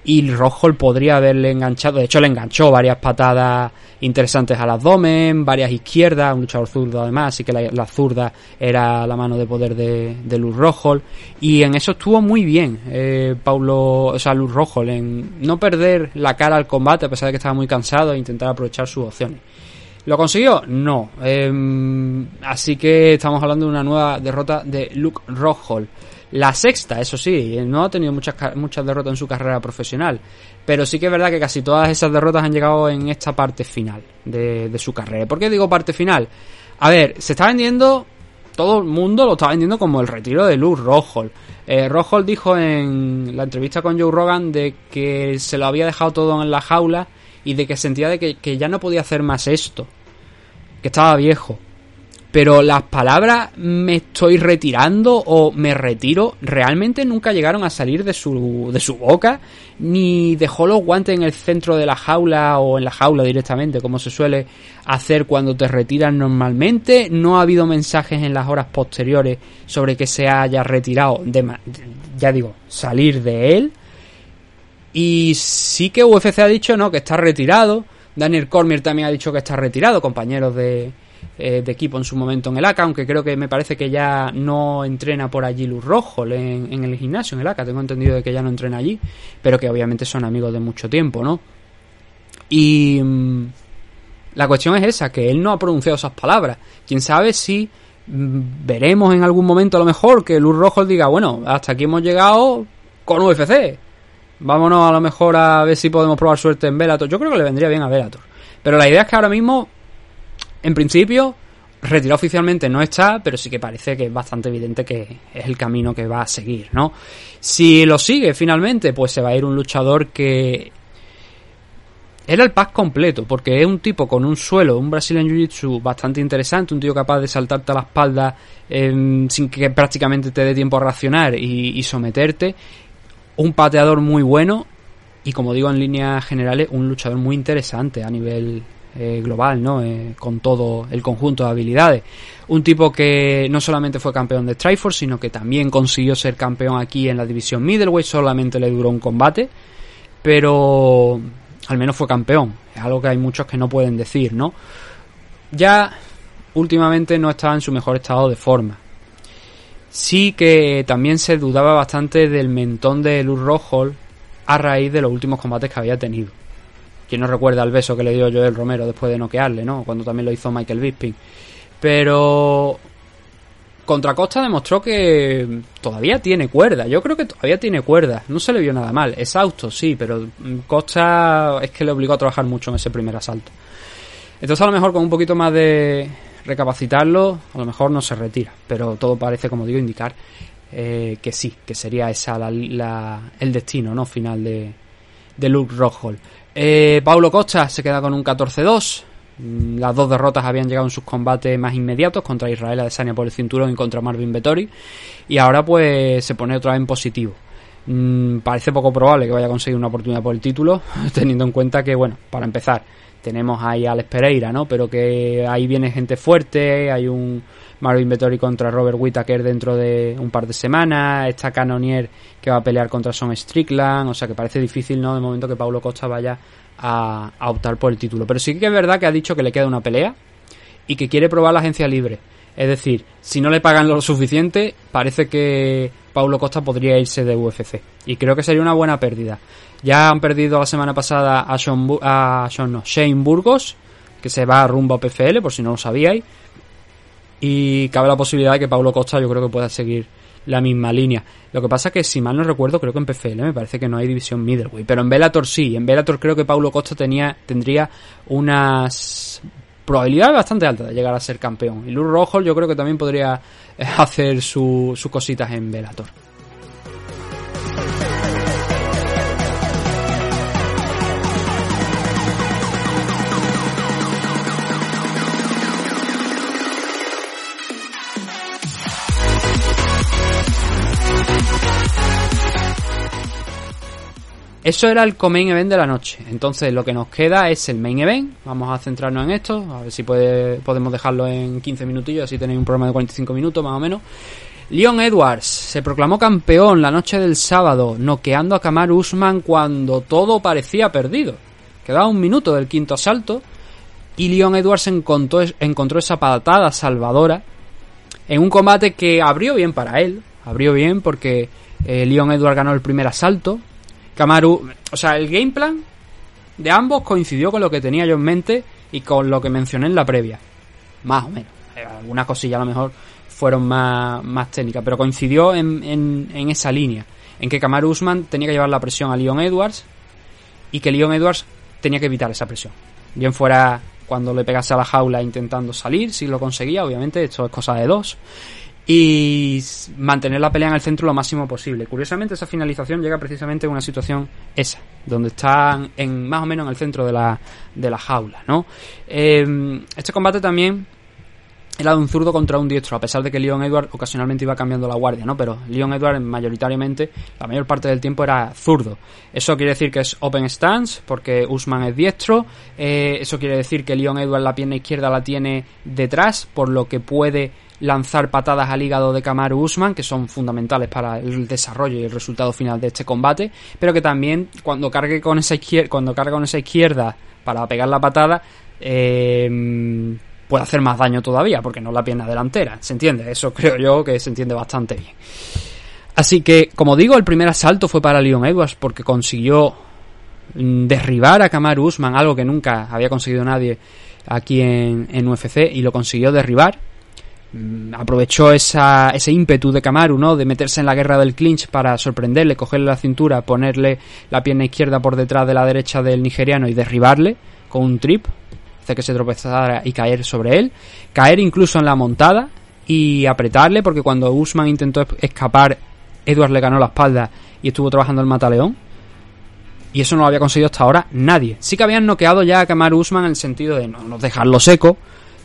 y Rockhold podría haberle enganchado, de hecho le enganchó varias patadas interesantes al abdomen, varias izquierdas, un luchador zurdo además, así que la, la zurda era la mano de poder de, de Luz Rockhold y en eso estuvo muy bien eh, Paulo, o sea Luz Rockhold en no perder la cara al combate a pesar de que estaba muy cansado e intentar aprovechar sus opciones. ¿Lo consiguió? No. Eh, así que estamos hablando de una nueva derrota de Luke Rockhold. La sexta, eso sí, no ha tenido muchas, muchas derrotas en su carrera profesional. Pero sí que es verdad que casi todas esas derrotas han llegado en esta parte final de, de su carrera. ¿Por qué digo parte final? A ver, se está vendiendo, todo el mundo lo está vendiendo como el retiro de Luke Rockhold. Eh, dijo en la entrevista con Joe Rogan de que se lo había dejado todo en la jaula y de que sentía de que, que ya no podía hacer más esto. Que estaba viejo. Pero las palabras me estoy retirando o me retiro realmente nunca llegaron a salir de su, de su boca, ni dejó los guantes en el centro de la jaula o en la jaula directamente, como se suele hacer cuando te retiras normalmente. No ha habido mensajes en las horas posteriores sobre que se haya retirado, de, ya digo, salir de él. Y sí que UFC ha dicho, ¿no? Que está retirado. Daniel Cormier también ha dicho que está retirado, compañeros de, eh, equipo en su momento en el ACA, aunque creo que me parece que ya no entrena por allí Luz Rojo en, en el gimnasio, en el ACA. Tengo entendido de que ya no entrena allí, pero que obviamente son amigos de mucho tiempo, ¿no? Y mm, la cuestión es esa, que él no ha pronunciado esas palabras. Quién sabe si mm, veremos en algún momento a lo mejor que Luz Rojo diga, bueno, hasta aquí hemos llegado con UFC. Vámonos a lo mejor a ver si podemos probar suerte en Bellator. Yo creo que le vendría bien a Bellator. Pero la idea es que ahora mismo, en principio, retirado oficialmente no está, pero sí que parece que es bastante evidente que es el camino que va a seguir, ¿no? Si lo sigue finalmente, pues se va a ir un luchador que era el pack completo, porque es un tipo con un suelo, un Brazilian Jiu-Jitsu bastante interesante, un tío capaz de saltarte a la espalda em, sin que prácticamente te dé tiempo a reaccionar y, y someterte, un pateador muy bueno y como digo en líneas generales un luchador muy interesante a nivel eh, global, ¿no? Eh, con todo el conjunto de habilidades. Un tipo que no solamente fue campeón de Strikeforce, sino que también consiguió ser campeón aquí en la división middleweight, solamente le duró un combate, pero al menos fue campeón. Es algo que hay muchos que no pueden decir, ¿no? Ya últimamente no estaba en su mejor estado de forma. Sí que también se dudaba bastante del mentón de Luz Rockhold a raíz de los últimos combates que había tenido. Quien no recuerda el beso que le dio Joel Romero después de noquearle, ¿no? Cuando también lo hizo Michael Bisping. Pero contra Costa demostró que todavía tiene cuerda. Yo creo que todavía tiene cuerda. No se le vio nada mal. Exhausto, sí, pero Costa es que le obligó a trabajar mucho en ese primer asalto. Entonces a lo mejor con un poquito más de recapacitarlo, a lo mejor no se retira. Pero todo parece, como digo, indicar eh, que sí, que sería esa la, la- el destino no final de, de Luke Rockhold. Eh, Paulo Costa se queda con un 14-2. Mm, Las dos derrotas habían llegado en sus combates más inmediatos contra Israel Adesanya por el cinturón y contra Marvin Vettori. Y ahora pues se pone otra vez en positivo. Mm, parece poco probable que vaya a conseguir una oportunidad por el título, teniendo en cuenta que, bueno, para empezar, tenemos ahí a Alex Pereira, ¿no? Pero que ahí viene gente fuerte, hay un Marvin Vettori contra Robert Whittaker dentro de un par de semanas, está Canonier que va a pelear contra Son Strickland, o sea que parece difícil, ¿no? De momento que Paulo Costa vaya a, a optar por el título. Pero sí que es verdad que ha dicho que le queda una pelea y que quiere probar la agencia libre. Es decir, si no le pagan lo suficiente, parece que Paulo Costa podría irse de UFC. Y creo que sería una buena pérdida. Ya han perdido la semana pasada a, Sean no, Shane Burgos, que se va rumbo a PFL, por si no lo sabíais. Y cabe la posibilidad de que Paulo Costa yo creo que pueda seguir la misma línea. Lo que pasa que si mal no recuerdo, creo que en PFL me parece que no hay división middleweight, pero en Bellator sí. En Bellator creo que Paulo Costa tenía tendría unas probabilidades bastante altas de llegar a ser campeón. Y Luz Rojo yo creo que también podría eh, hacer su- sus cositas en Bellator. Eso era el main event de la noche. Entonces lo que nos queda es el main event. Vamos a centrarnos en esto. A ver si puede, podemos dejarlo en 15 minutillos. Así tenéis un programa de 45 minutos más o menos. Leon Edwards se proclamó campeón la noche del sábado, noqueando a Kamaru Usman cuando todo parecía perdido. Quedaba un minuto del quinto asalto y Leon Edwards encontró, encontró esa patada salvadora en un combate que abrió bien para él. Abrió bien porque eh, Leon Edwards ganó el primer asalto. Kamaru, o sea, el game plan de ambos coincidió con lo que tenía yo en mente y con lo que mencioné en la previa. Más o menos. Eh, Alguna cosilla a lo mejor fueron más, más técnicas, pero coincidió en, en, en esa línea, en que Kamaru Usman tenía que llevar la presión a Leon Edwards y que Leon Edwards tenía que evitar esa presión. Bien fuera cuando le pegase a la jaula intentando salir, si lo conseguía, obviamente, esto es cosa de dos. Y mantener la pelea en el centro lo máximo posible. Curiosamente, esa finalización llega precisamente en una situación esa, donde están en, más o menos en el centro de la, de la jaula, ¿no? Eh, este combate también era de un zurdo contra un diestro, a pesar de que Leon Edward ocasionalmente iba cambiando la guardia, ¿no? Pero Leon Edward mayoritariamente, la mayor parte del tiempo era zurdo. Eso quiere decir que es open stance, porque Usman es diestro. Eh, eso quiere decir que Leon Edward la pierna izquierda la tiene detrás, por lo que puede lanzar patadas al hígado de Kamaru Usman, que son fundamentales para el desarrollo y el resultado final de este combate, pero que también cuando cargue con esa izquierda, cuando carga con esa izquierda para pegar la patada, eh, puede hacer más daño todavía, porque no la pierna delantera, ¿se entiende? Eso creo yo que se entiende bastante bien. Así que, como digo, el primer asalto fue para Leon Edwards porque consiguió mm, derribar a Kamaru Usman, algo que nunca había conseguido nadie aquí en, en UFC, y lo consiguió derribar. Mm, aprovechó esa, ese ímpetu de Kamaru, ¿no? De meterse en la guerra del clinch para sorprenderle, cogerle la cintura, ponerle la pierna izquierda por detrás de la derecha del nigeriano y derribarle con un trip, hacer que se tropezara y caer sobre él, caer incluso en la montada y apretarle, porque cuando Usman intentó escapar, Edward le ganó la espalda y estuvo trabajando el mataleón. Y eso no lo había conseguido hasta ahora nadie. Sí que habían noqueado ya a Kamaru Usman en el sentido de no dejarlo seco,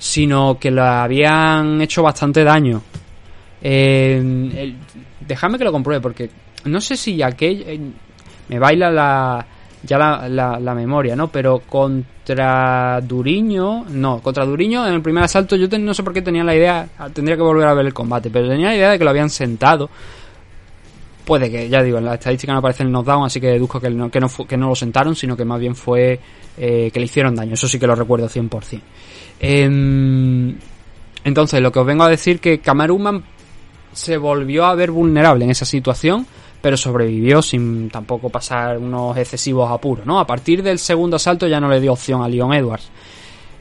sino que le habían hecho bastante daño. Eh, dejadme que lo compruebe, porque no sé si aquel. eh, me baila la. Ya la, la- la memoria, ¿no? Pero contra Duriño. No, contra Duriño en el primer asalto yo no sé por qué tenía la idea. Tendría que volver a ver el combate, pero tenía la idea de que lo habían sentado. Puede que, ya digo, en la estadística no aparece el knockdown, así que deduzco que no, que no, que no lo sentaron, sino que más bien fue eh, que le hicieron daño. Eso sí que lo recuerdo 100%. Em, entonces, lo que os vengo a decir que Kamaruman se volvió a ver vulnerable en esa situación, pero sobrevivió sin tampoco pasar unos excesivos apuros, ¿no? A partir del segundo asalto ya no le dio opción a Leon Edwards.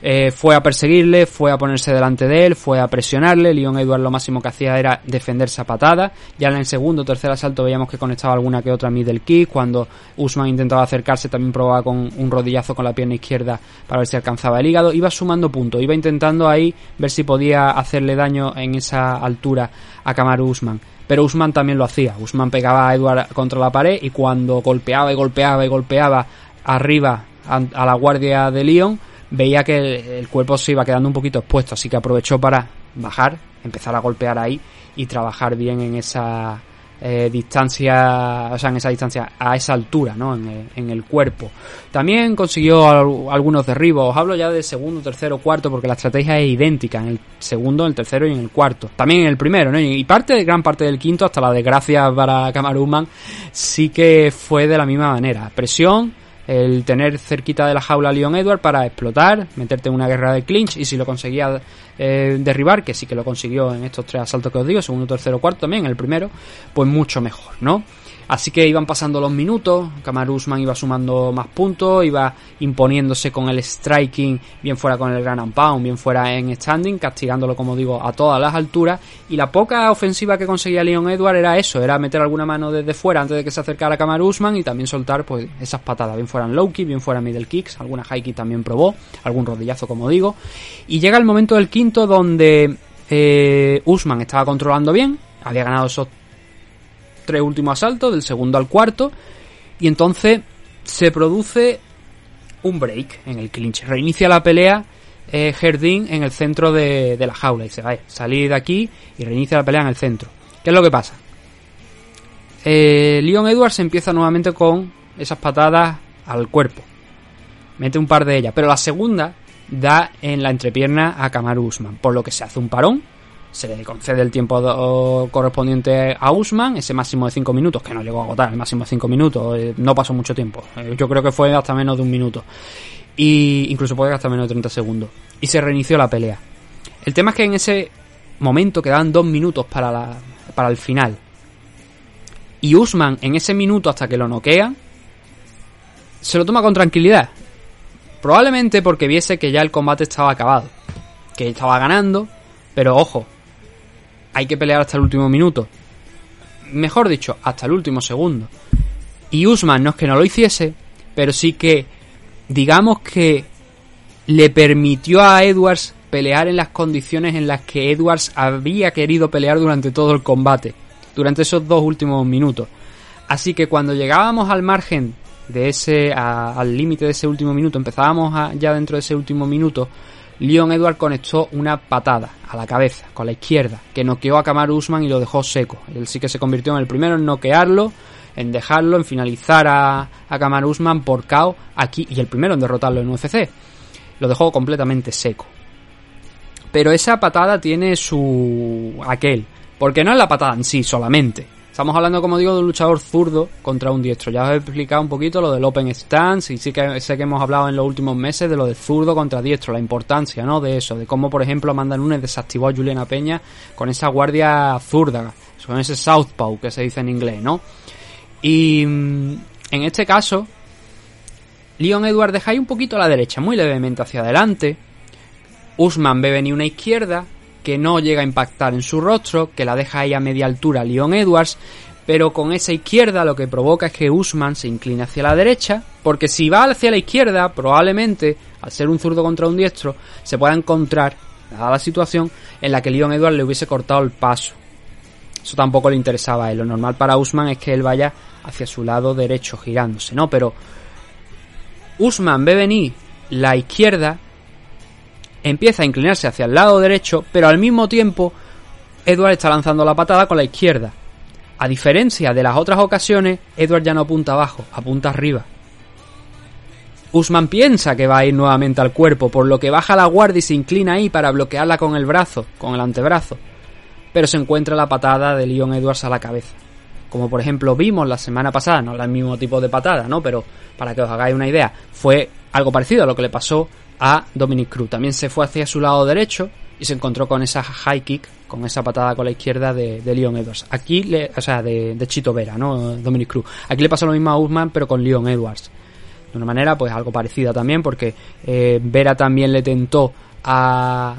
Eh, fue a perseguirle, fue a ponerse delante de él, fue a presionarle. Leon Edwards lo máximo que hacía era defenderse a patada. Ya en el segundo o tercer asalto veíamos que conectaba alguna que otra middle kick. Cuando Usman intentaba acercarse, también probaba con un rodillazo con la pierna izquierda para ver si alcanzaba el hígado. Iba sumando puntos, iba intentando ahí ver si podía hacerle daño en esa altura a Kamaru Usman. Pero Usman también lo hacía. Usman pegaba a Edward contra la pared y cuando golpeaba y golpeaba y golpeaba arriba a la guardia de Leon, veía que el, cuerpo se iba quedando un poquito expuesto, así que aprovechó para bajar, empezar a golpear ahí y trabajar bien en esa eh, distancia, o sea, en esa distancia, a esa altura, ¿no? En el, en el cuerpo. También consiguió al- algunos derribos, os hablo ya de segundo, tercero, cuarto, porque la estrategia es idéntica en el segundo, en el tercero y en el cuarto. También en el primero, ¿no? Y parte, gran parte del quinto, hasta la desgracia para Kamaruman, sí que fue de la misma manera. Presión, el tener cerquita de la jaula a Leon Edward para explotar, meterte en una guerra de clinch y si lo conseguía eh, derribar, que sí que lo consiguió en estos tres asaltos que os digo, segundo, tercero, cuarto también, el primero, pues mucho mejor, ¿no? Así que iban pasando los minutos, Kamaru Usman iba sumando más puntos, iba imponiéndose con el striking, bien fuera con el gran pound, bien fuera en standing, castigándolo, como digo, a todas las alturas. Y la poca ofensiva que conseguía Leon Edward era eso, era meter alguna mano desde fuera antes de que se acercara Kamaru Usman y también soltar pues esas patadas, bien fueran low kick, bien fueran middle kicks, alguna high también probó, algún rodillazo, como digo. Y llega el momento del quinto donde eh, Usman estaba controlando bien, había ganado esos tres últimos asaltos, del segundo al cuarto, y entonces se produce un break en el clinch. Reinicia la pelea eh, Jardín en el centro de, de la jaula. Y dice, vaya, salí de aquí y reinicia la pelea en el centro. ¿Qué es lo que pasa? Eh, Leon Edwards empieza nuevamente con esas patadas al cuerpo. Mete un par de ellas, pero la segunda da en la entrepierna a Kamaru Usman, por lo que se hace un parón se le concede el tiempo correspondiente a Usman, ese máximo de 5 minutos, que no llegó a agotar el máximo de 5 minutos, eh, no pasó mucho tiempo, Eh, yo creo que fue hasta menos de un minuto, y incluso puede hasta menos de 30 segundos, y se reinició la pelea. El tema es que en ese momento quedaban 2 minutos para, la, para el final, y Usman en ese minuto hasta que lo noquea, se lo toma con tranquilidad, probablemente porque viese que ya el combate estaba acabado, que estaba ganando, pero ojo, hay que pelear hasta el último minuto. Mejor dicho, hasta el último segundo. Y Usman no es que no lo hiciese, pero sí que, digamos que le permitió a Edwards pelear en las condiciones en las que Edwards había querido pelear durante todo el combate, durante esos dos últimos minutos. Así que cuando llegábamos al margen de ese, al límite de ese último minuto, empezábamos ya dentro de ese último minuto, Leon Edwards conectó una patada a la cabeza con la izquierda que noqueó a Kamaru Usman y lo dejó seco. Él sí que se convirtió en el primero en noquearlo, en dejarlo, en finalizar a, a Usman por KO aquí y el primero en derrotarlo en UFC. Lo dejó completamente seco. Pero esa patada tiene su aquel, porque no es la patada en sí solamente. Estamos hablando, como digo, de un luchador zurdo contra un diestro. Ya os he explicado un poquito lo del open stance y sí que sé que hemos hablado en los últimos meses de lo de zurdo contra diestro, la importancia, ¿no? De eso, de cómo, por ejemplo, Amanda Nunes desactivó a Juliana Peña con esa guardia zurda, con ese southpaw que se dice en inglés, ¿no? Y mm, en este caso, Leon Edward deja ahí un poquito a la derecha, muy levemente hacia adelante. Usman ve venir una izquierda, que no llega a impactar en su rostro, que la deja ahí a media altura Leon Edwards, pero con esa izquierda lo que provoca es que Usman se incline hacia la derecha, porque si va hacia la izquierda, probablemente, al ser un zurdo contra un diestro, se pueda encontrar, la situación, en la que Leon Edwards le hubiese cortado el paso. Eso tampoco le interesaba a él. Lo normal para Usman es que él vaya hacia su lado derecho girándose, ¿no? Pero Usman ve venir la izquierda empieza a inclinarse hacia el lado derecho, pero al mismo tiempo Edward está lanzando la patada con la izquierda. A diferencia de las otras ocasiones, Edward ya no apunta abajo, apunta arriba. Usman piensa que va a ir nuevamente al cuerpo, por lo que baja la guardia y se inclina ahí para bloquearla con el brazo, con el antebrazo. Pero se encuentra la patada de Leon Edwards a la cabeza. Como por ejemplo vimos la semana pasada, no es el mismo tipo de patada, ¿no? Pero para que os hagáis una idea, fue algo parecido a lo que le pasó a Dominic Cruz. También se fue hacia su lado derecho y se encontró con esa high kick, con esa patada con la izquierda de, Leon Edwards. Aquí, le, o sea, de, Chito Vera, ¿no? Dominic Cruz. Aquí le pasó lo mismo a Usman, pero con Leon Edwards. De una manera, pues algo parecida también, porque eh, Vera también le tentó a,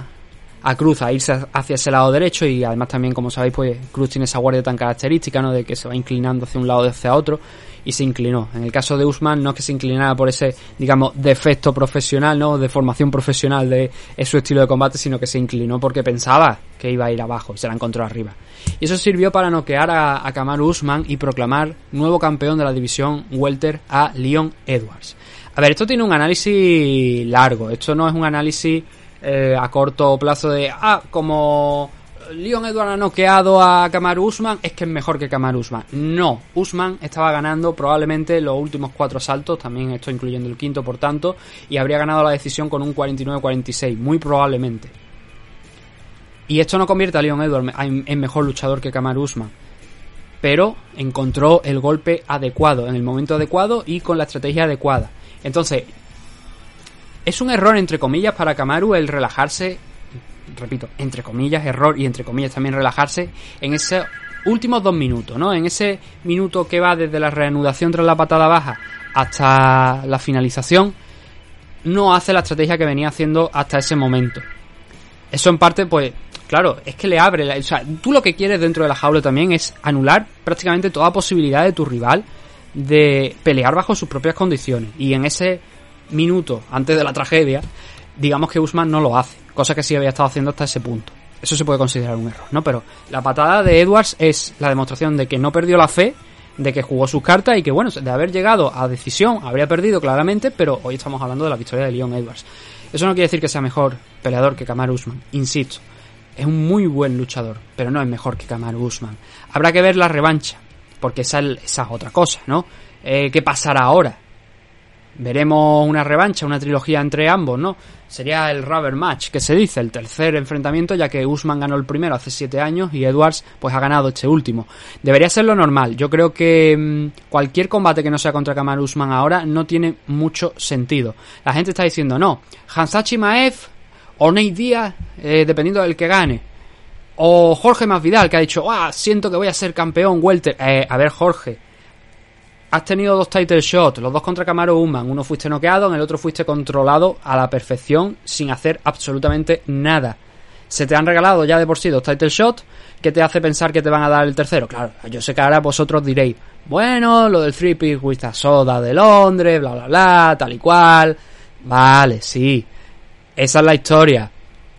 a Cruz a irse hacia ese lado derecho y además también, como sabéis, pues Cruz tiene esa guardia tan característica, ¿no? De que se va inclinando hacia un lado y hacia otro y se inclinó. En el caso de Usman no es que se inclinara por ese, digamos, defecto profesional, ¿no? De formación profesional de su estilo de combate, sino que se inclinó porque pensaba que iba a ir abajo y se la encontró arriba. Y eso sirvió para noquear a, a Usman y proclamar nuevo campeón de la división Welter a Leon Edwards. A ver, esto tiene un análisis largo. Esto no es un análisis eh, a corto plazo de, ah, como Leon Edwards ha noqueado a Kamaru Usman, es que es mejor que Kamaru Usman. No, Usman estaba ganando probablemente los últimos cuatro saltos, también esto incluyendo el quinto, por tanto, y habría ganado la decisión con un 49-46, muy probablemente. Y esto no convierte a Leon Edwards en mejor luchador que Kamaru Usman. Pero encontró el golpe adecuado, en el momento adecuado y con la estrategia adecuada. Entonces, es un error entre comillas para Kamaru el relajarse repito, entre comillas, error y entre comillas también relajarse en esos últimos dos minutos, ¿no? En ese minuto que va desde la reanudación tras la patada baja hasta la finalización, no hace la estrategia que venía haciendo hasta ese momento. Eso en parte, pues, claro, es que le abre, o sea, tú lo que quieres dentro de la jaula también es anular prácticamente toda posibilidad de tu rival de pelear bajo sus propias condiciones. Y en ese minuto, antes de la tragedia, digamos que Usman no lo hace cosa que sí había estado haciendo hasta ese punto. Eso se puede considerar un error, ¿no? Pero la patada de Edwards es la demostración de que no perdió la fe, de que jugó sus cartas y que, bueno, de haber llegado a decisión habría perdido claramente, pero hoy estamos hablando de la victoria de Leon Edwards. Eso no quiere decir que sea mejor peleador que Kamaru Usman, insisto. Es un muy buen luchador, pero no es mejor que Kamaru Usman. Habrá que ver la revancha, porque esa, es otra cosa, ¿no? Eh, ¿Qué pasará ahora? Veremos una revancha, una trilogía entre ambos, ¿no? Sería el rubber match, que se dice, el tercer enfrentamiento, ya que Usman ganó el primero hace siete años y Edwards pues ha ganado este último. Debería ser lo normal. Yo creo que mm, cualquier combate que no sea contra Kamar Usman ahora no tiene mucho sentido. La gente está diciendo, no, Hansachi Maef o Nate Díaz, eh, dependiendo del que gane. O Jorge Masvidal, que ha dicho, ah, siento que voy a ser campeón welter. Eh, a ver, Jorge, has tenido dos title shots, los dos contra Camaro Usman. Uno fuiste noqueado, en el otro fuiste controlado a la perfección sin hacer absolutamente nada. Se te han regalado ya de por sí dos title shots ¿qué te hace pensar que te van a dar el tercero? Claro, yo sé que ahora vosotros diréis, bueno, lo del Three Peaks with Soda de Londres, bla, bla, bla, tal y cual. Vale, sí. Esa es la historia.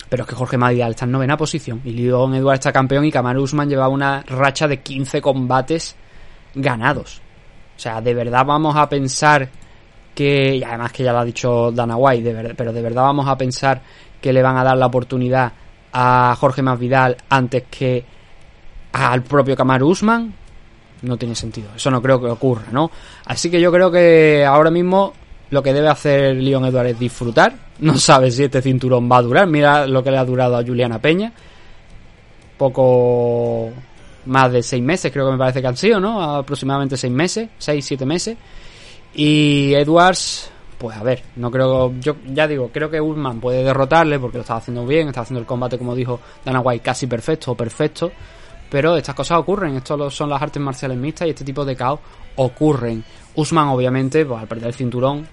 Pero es que Jorge Masvidal está en novena posición y Leon Edwards está campeón y Kamaru Usman lleva una racha de 15 combates ganados. O sea, de verdad vamos a pensar que, y además que ya lo ha dicho Dana White, de verdad, pero de verdad vamos a pensar que le van a dar la oportunidad a Jorge Masvidal antes que al propio Kamaru Usman. No tiene sentido, eso no creo que ocurra, ¿no? Así que yo creo que ahora mismo lo que debe hacer Leon Edwards es disfrutar. No sabe si este cinturón va a durar. Mira lo que le ha durado a Juliana Peña. Poco más de seis meses, creo que me parece que han sido, ¿no? Aproximadamente seis meses, seis, siete meses. Y Edwards, pues a ver, no creo, yo ya digo, creo que Usman puede derrotarle porque lo está haciendo bien, está haciendo el combate, como dijo Dana White, casi perfecto o perfecto. Pero estas cosas ocurren, esto son las artes marciales mixtas y este tipo de caos ocurren. Usman, obviamente, pues al perder el cinturón,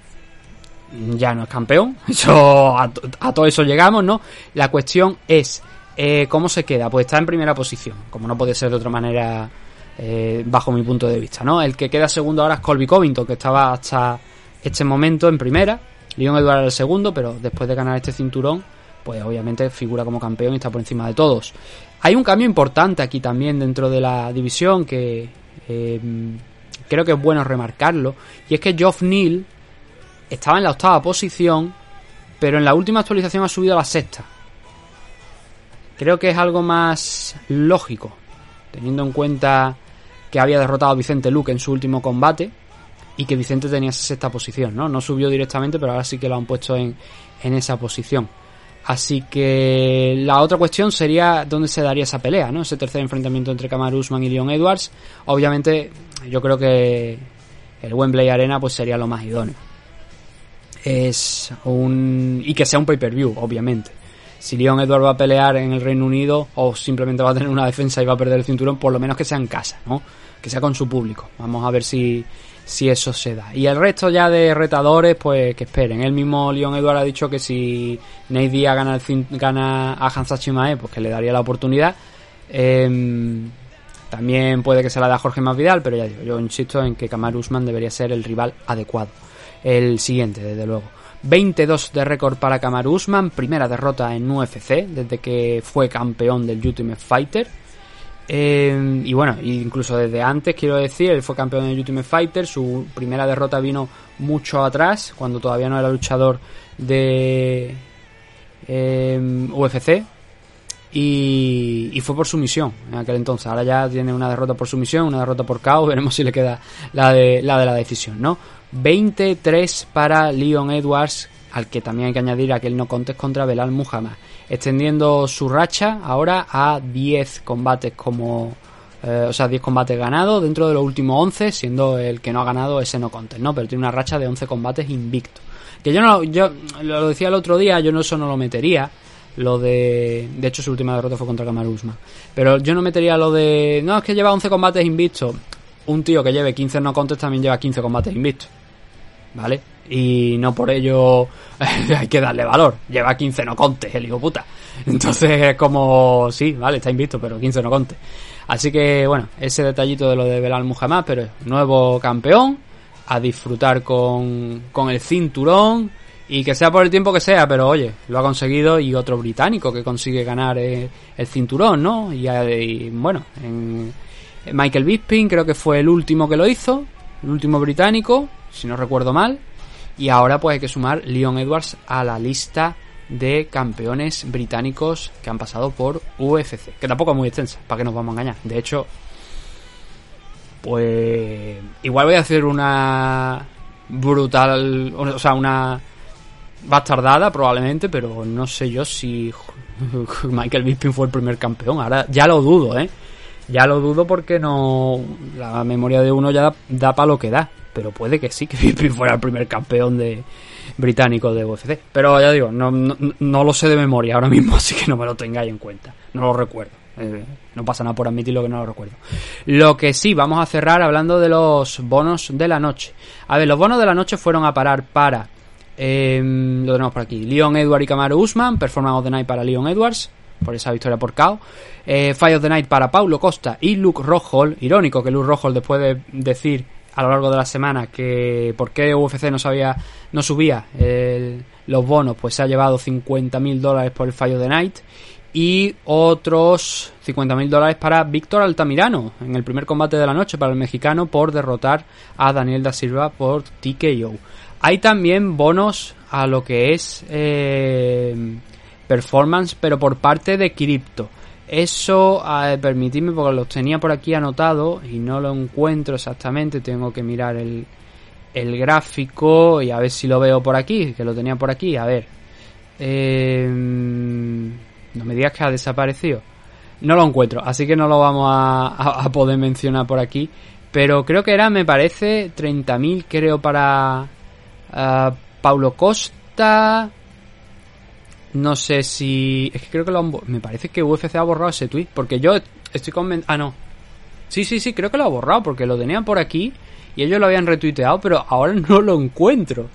ya no es campeón. Eso, a, todo eso llegamos, ¿no? La cuestión es, eh, ¿cómo se queda? Pues está en primera posición, como no puede ser de otra manera, eh, bajo mi punto de vista, ¿no? El que queda segundo ahora es Colby Covington, que estaba hasta este momento en primera. Leon Edwards el segundo, pero después de ganar este cinturón, pues obviamente figura como campeón y está por encima de todos. Hay un cambio importante aquí también dentro de la división que eh, creo que es bueno remarcarlo, y es que Geoff Neal estaba en la octava posición, pero en la última actualización ha subido a la sexta. Creo que es algo más lógico, teniendo en cuenta que había derrotado a Vicente Luque en su último combate y que Vicente tenía esa sexta posición, ¿no? No subió directamente, pero ahora sí que lo han puesto en, en esa posición. Así que la otra cuestión sería dónde se daría esa pelea, ¿no? Ese tercer enfrentamiento entre Kamaru Usman y Leon Edwards. Obviamente, yo creo que el Wembley Arena pues sería lo más idóneo es un... y que sea un pay-per-view, obviamente. Si Leon Edward va a pelear en el Reino Unido o simplemente va a tener una defensa y va a perder el cinturón, por lo menos que sea en casa, ¿no? Que sea con su público. Vamos a ver si, si eso se da. Y el resto ya de retadores, pues que esperen. El mismo Leon Edward ha dicho que si Nate Diaz gana, el, gana a Hansa Chimae, pues que le daría la oportunidad. Em, también puede que se la dé a Jorge Masvidal, pero ya digo, yo insisto en que Kamar Usman debería ser el rival adecuado el siguiente, desde luego. 22 de récord para Kamaru Usman, primera derrota en UFC desde que fue campeón del Ultimate Fighter. Eh, y bueno, incluso desde antes, quiero decir, él fue campeón del Ultimate Fighter. Su primera derrota vino mucho atrás, cuando todavía no era luchador de eh, UFC. Y, fue por sumisión en aquel entonces. Ahora ya tiene una derrota por sumisión, una derrota por KO. Veremos si le queda la de la, de la decisión, ¿no? 23 para Leon Edwards, al que también hay que añadir aquel no contes contra Belal Muhammad, extendiendo su racha ahora a 10 combates como eh, o sea, 10 combates ganados dentro de los últimos 11, siendo el que no ha ganado ese no contest, ¿no? Pero tiene una racha de 11 combates invicto. Que yo no yo lo decía el otro día, yo no eso no lo metería lo de de hecho su última derrota fue contra Kamaru pero yo no metería lo de no es que lleva 11 combates invictos un tío que lleve 15 no contest también lleva 15 combates invictos ¿vale? Y no por ello hay que darle valor. Lleva 15 no contes, el hijo puta. Entonces es como, sí, vale, está invicto, pero 15 no contes. Así que, bueno, ese detallito de lo de Belal Muhammad, pero nuevo campeón, a disfrutar con, con el cinturón y que sea por el tiempo que sea, pero oye, lo ha conseguido y otro británico que consigue ganar el, cinturón, ¿no? Y, y, bueno, en Michael Bisping creo que fue el último que lo hizo, el último británico, si no recuerdo mal. Y ahora pues hay que sumar Leon Edwards a la lista de campeones británicos que han pasado por UFC. Que tampoco es muy extensa, para que nos vamos a engañar. De hecho, pues igual voy a hacer una brutal, o sea, una bastardada probablemente, pero no sé yo si Michael Bisping fue el primer campeón. Ahora ya lo dudo, ¿eh? Ya lo dudo porque no la memoria de uno ya da, da para lo que da pero puede que sí, que Bisping fuera el primer campeón de británico de UFC. Pero ya digo, no, no, lo sé de memoria ahora mismo, así que no me lo tengáis en cuenta. No lo recuerdo. Eh, no pasa nada por admitirlo que no lo recuerdo. Lo que sí, vamos a cerrar hablando de los bonos de la noche. A ver, los bonos de la noche fueron a parar para... Em, lo tenemos por aquí. Leon Edward y Kamaru Usman. Performance of the Night para Leon Edwards. por esa victoria por KO. Eh, Fire of the Night para Paulo Costa y Luke Rockhold. Irónico que Luke Rockhold después de decir a lo largo de la semana que por qué UFC no sabía, no subía los bonos, pues se ha llevado 50.000 dólares por el Fire of the Night y otros 50.000 dólares para Víctor Altamirano en el primer combate de la noche para el mexicano por derrotar a Daniel da Silva por TKO. Hay también bonos a lo que es eh, performance, pero por parte de Crypto. Eso, permitidme, porque los tenía por aquí anotado y no lo encuentro exactamente, tengo que mirar el, el gráfico y a ver si lo veo por aquí, que lo tenía por aquí, a ver. Eh, no me digas que ha desaparecido. No lo encuentro, así que no lo vamos a, poder mencionar por aquí. Pero creo que era, me parece, 30.000 creo para uh, Paulo Costa. No sé si... Es que creo que lo Me parece que UFC ha borrado ese tweet. Porque yo estoy convencido... Ah, no. Sí, sí, sí, creo que lo ha borrado. Porque lo tenían por aquí. Y ellos lo habían retuiteado. Pero ahora no lo encuentro.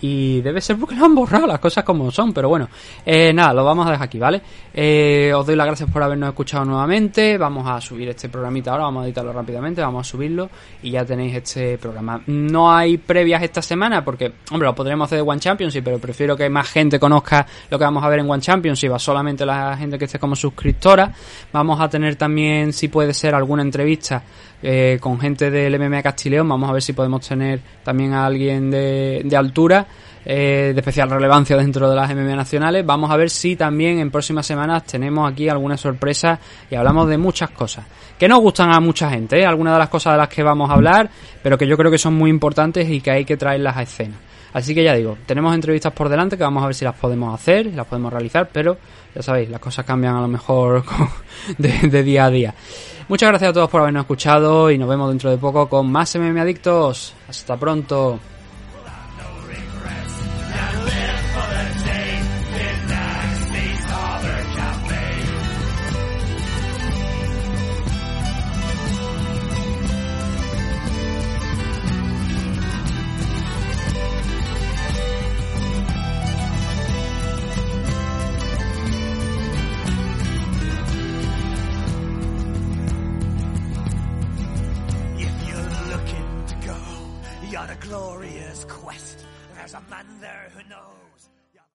Y debe ser porque lo han borrado las cosas como son, pero bueno. Eh, nada, lo vamos a dejar aquí, ¿vale? Eh, os doy las gracias por habernos escuchado nuevamente. Vamos a subir este programita ahora, vamos a editarlo rápidamente, vamos a subirlo y ya tenéis este programa. No hay previas esta semana porque, hombre, lo podremos hacer de One Championship, pero prefiero que más gente conozca lo que vamos a ver en One Championship, a solamente la gente que esté como suscriptora. Vamos a tener también, si puede ser, alguna entrevista eh, con gente del MMA Castileón. Vamos a ver si podemos tener también a alguien de, de altura. Eh, de especial relevancia dentro de las MMA nacionales. Vamos a ver si también en próximas semanas tenemos aquí alguna sorpresa y hablamos de muchas cosas que no gustan a mucha gente, ¿eh? algunas de las cosas de las que vamos a hablar, pero que yo creo que son muy importantes y que hay que traerlas a escena. Así que ya digo, tenemos entrevistas por delante que vamos a ver si las podemos hacer, las podemos realizar, pero ya sabéis, las cosas cambian a lo mejor de día a día. Muchas gracias a todos por habernos escuchado y nos vemos dentro de poco con más MM Adictos. Hasta pronto.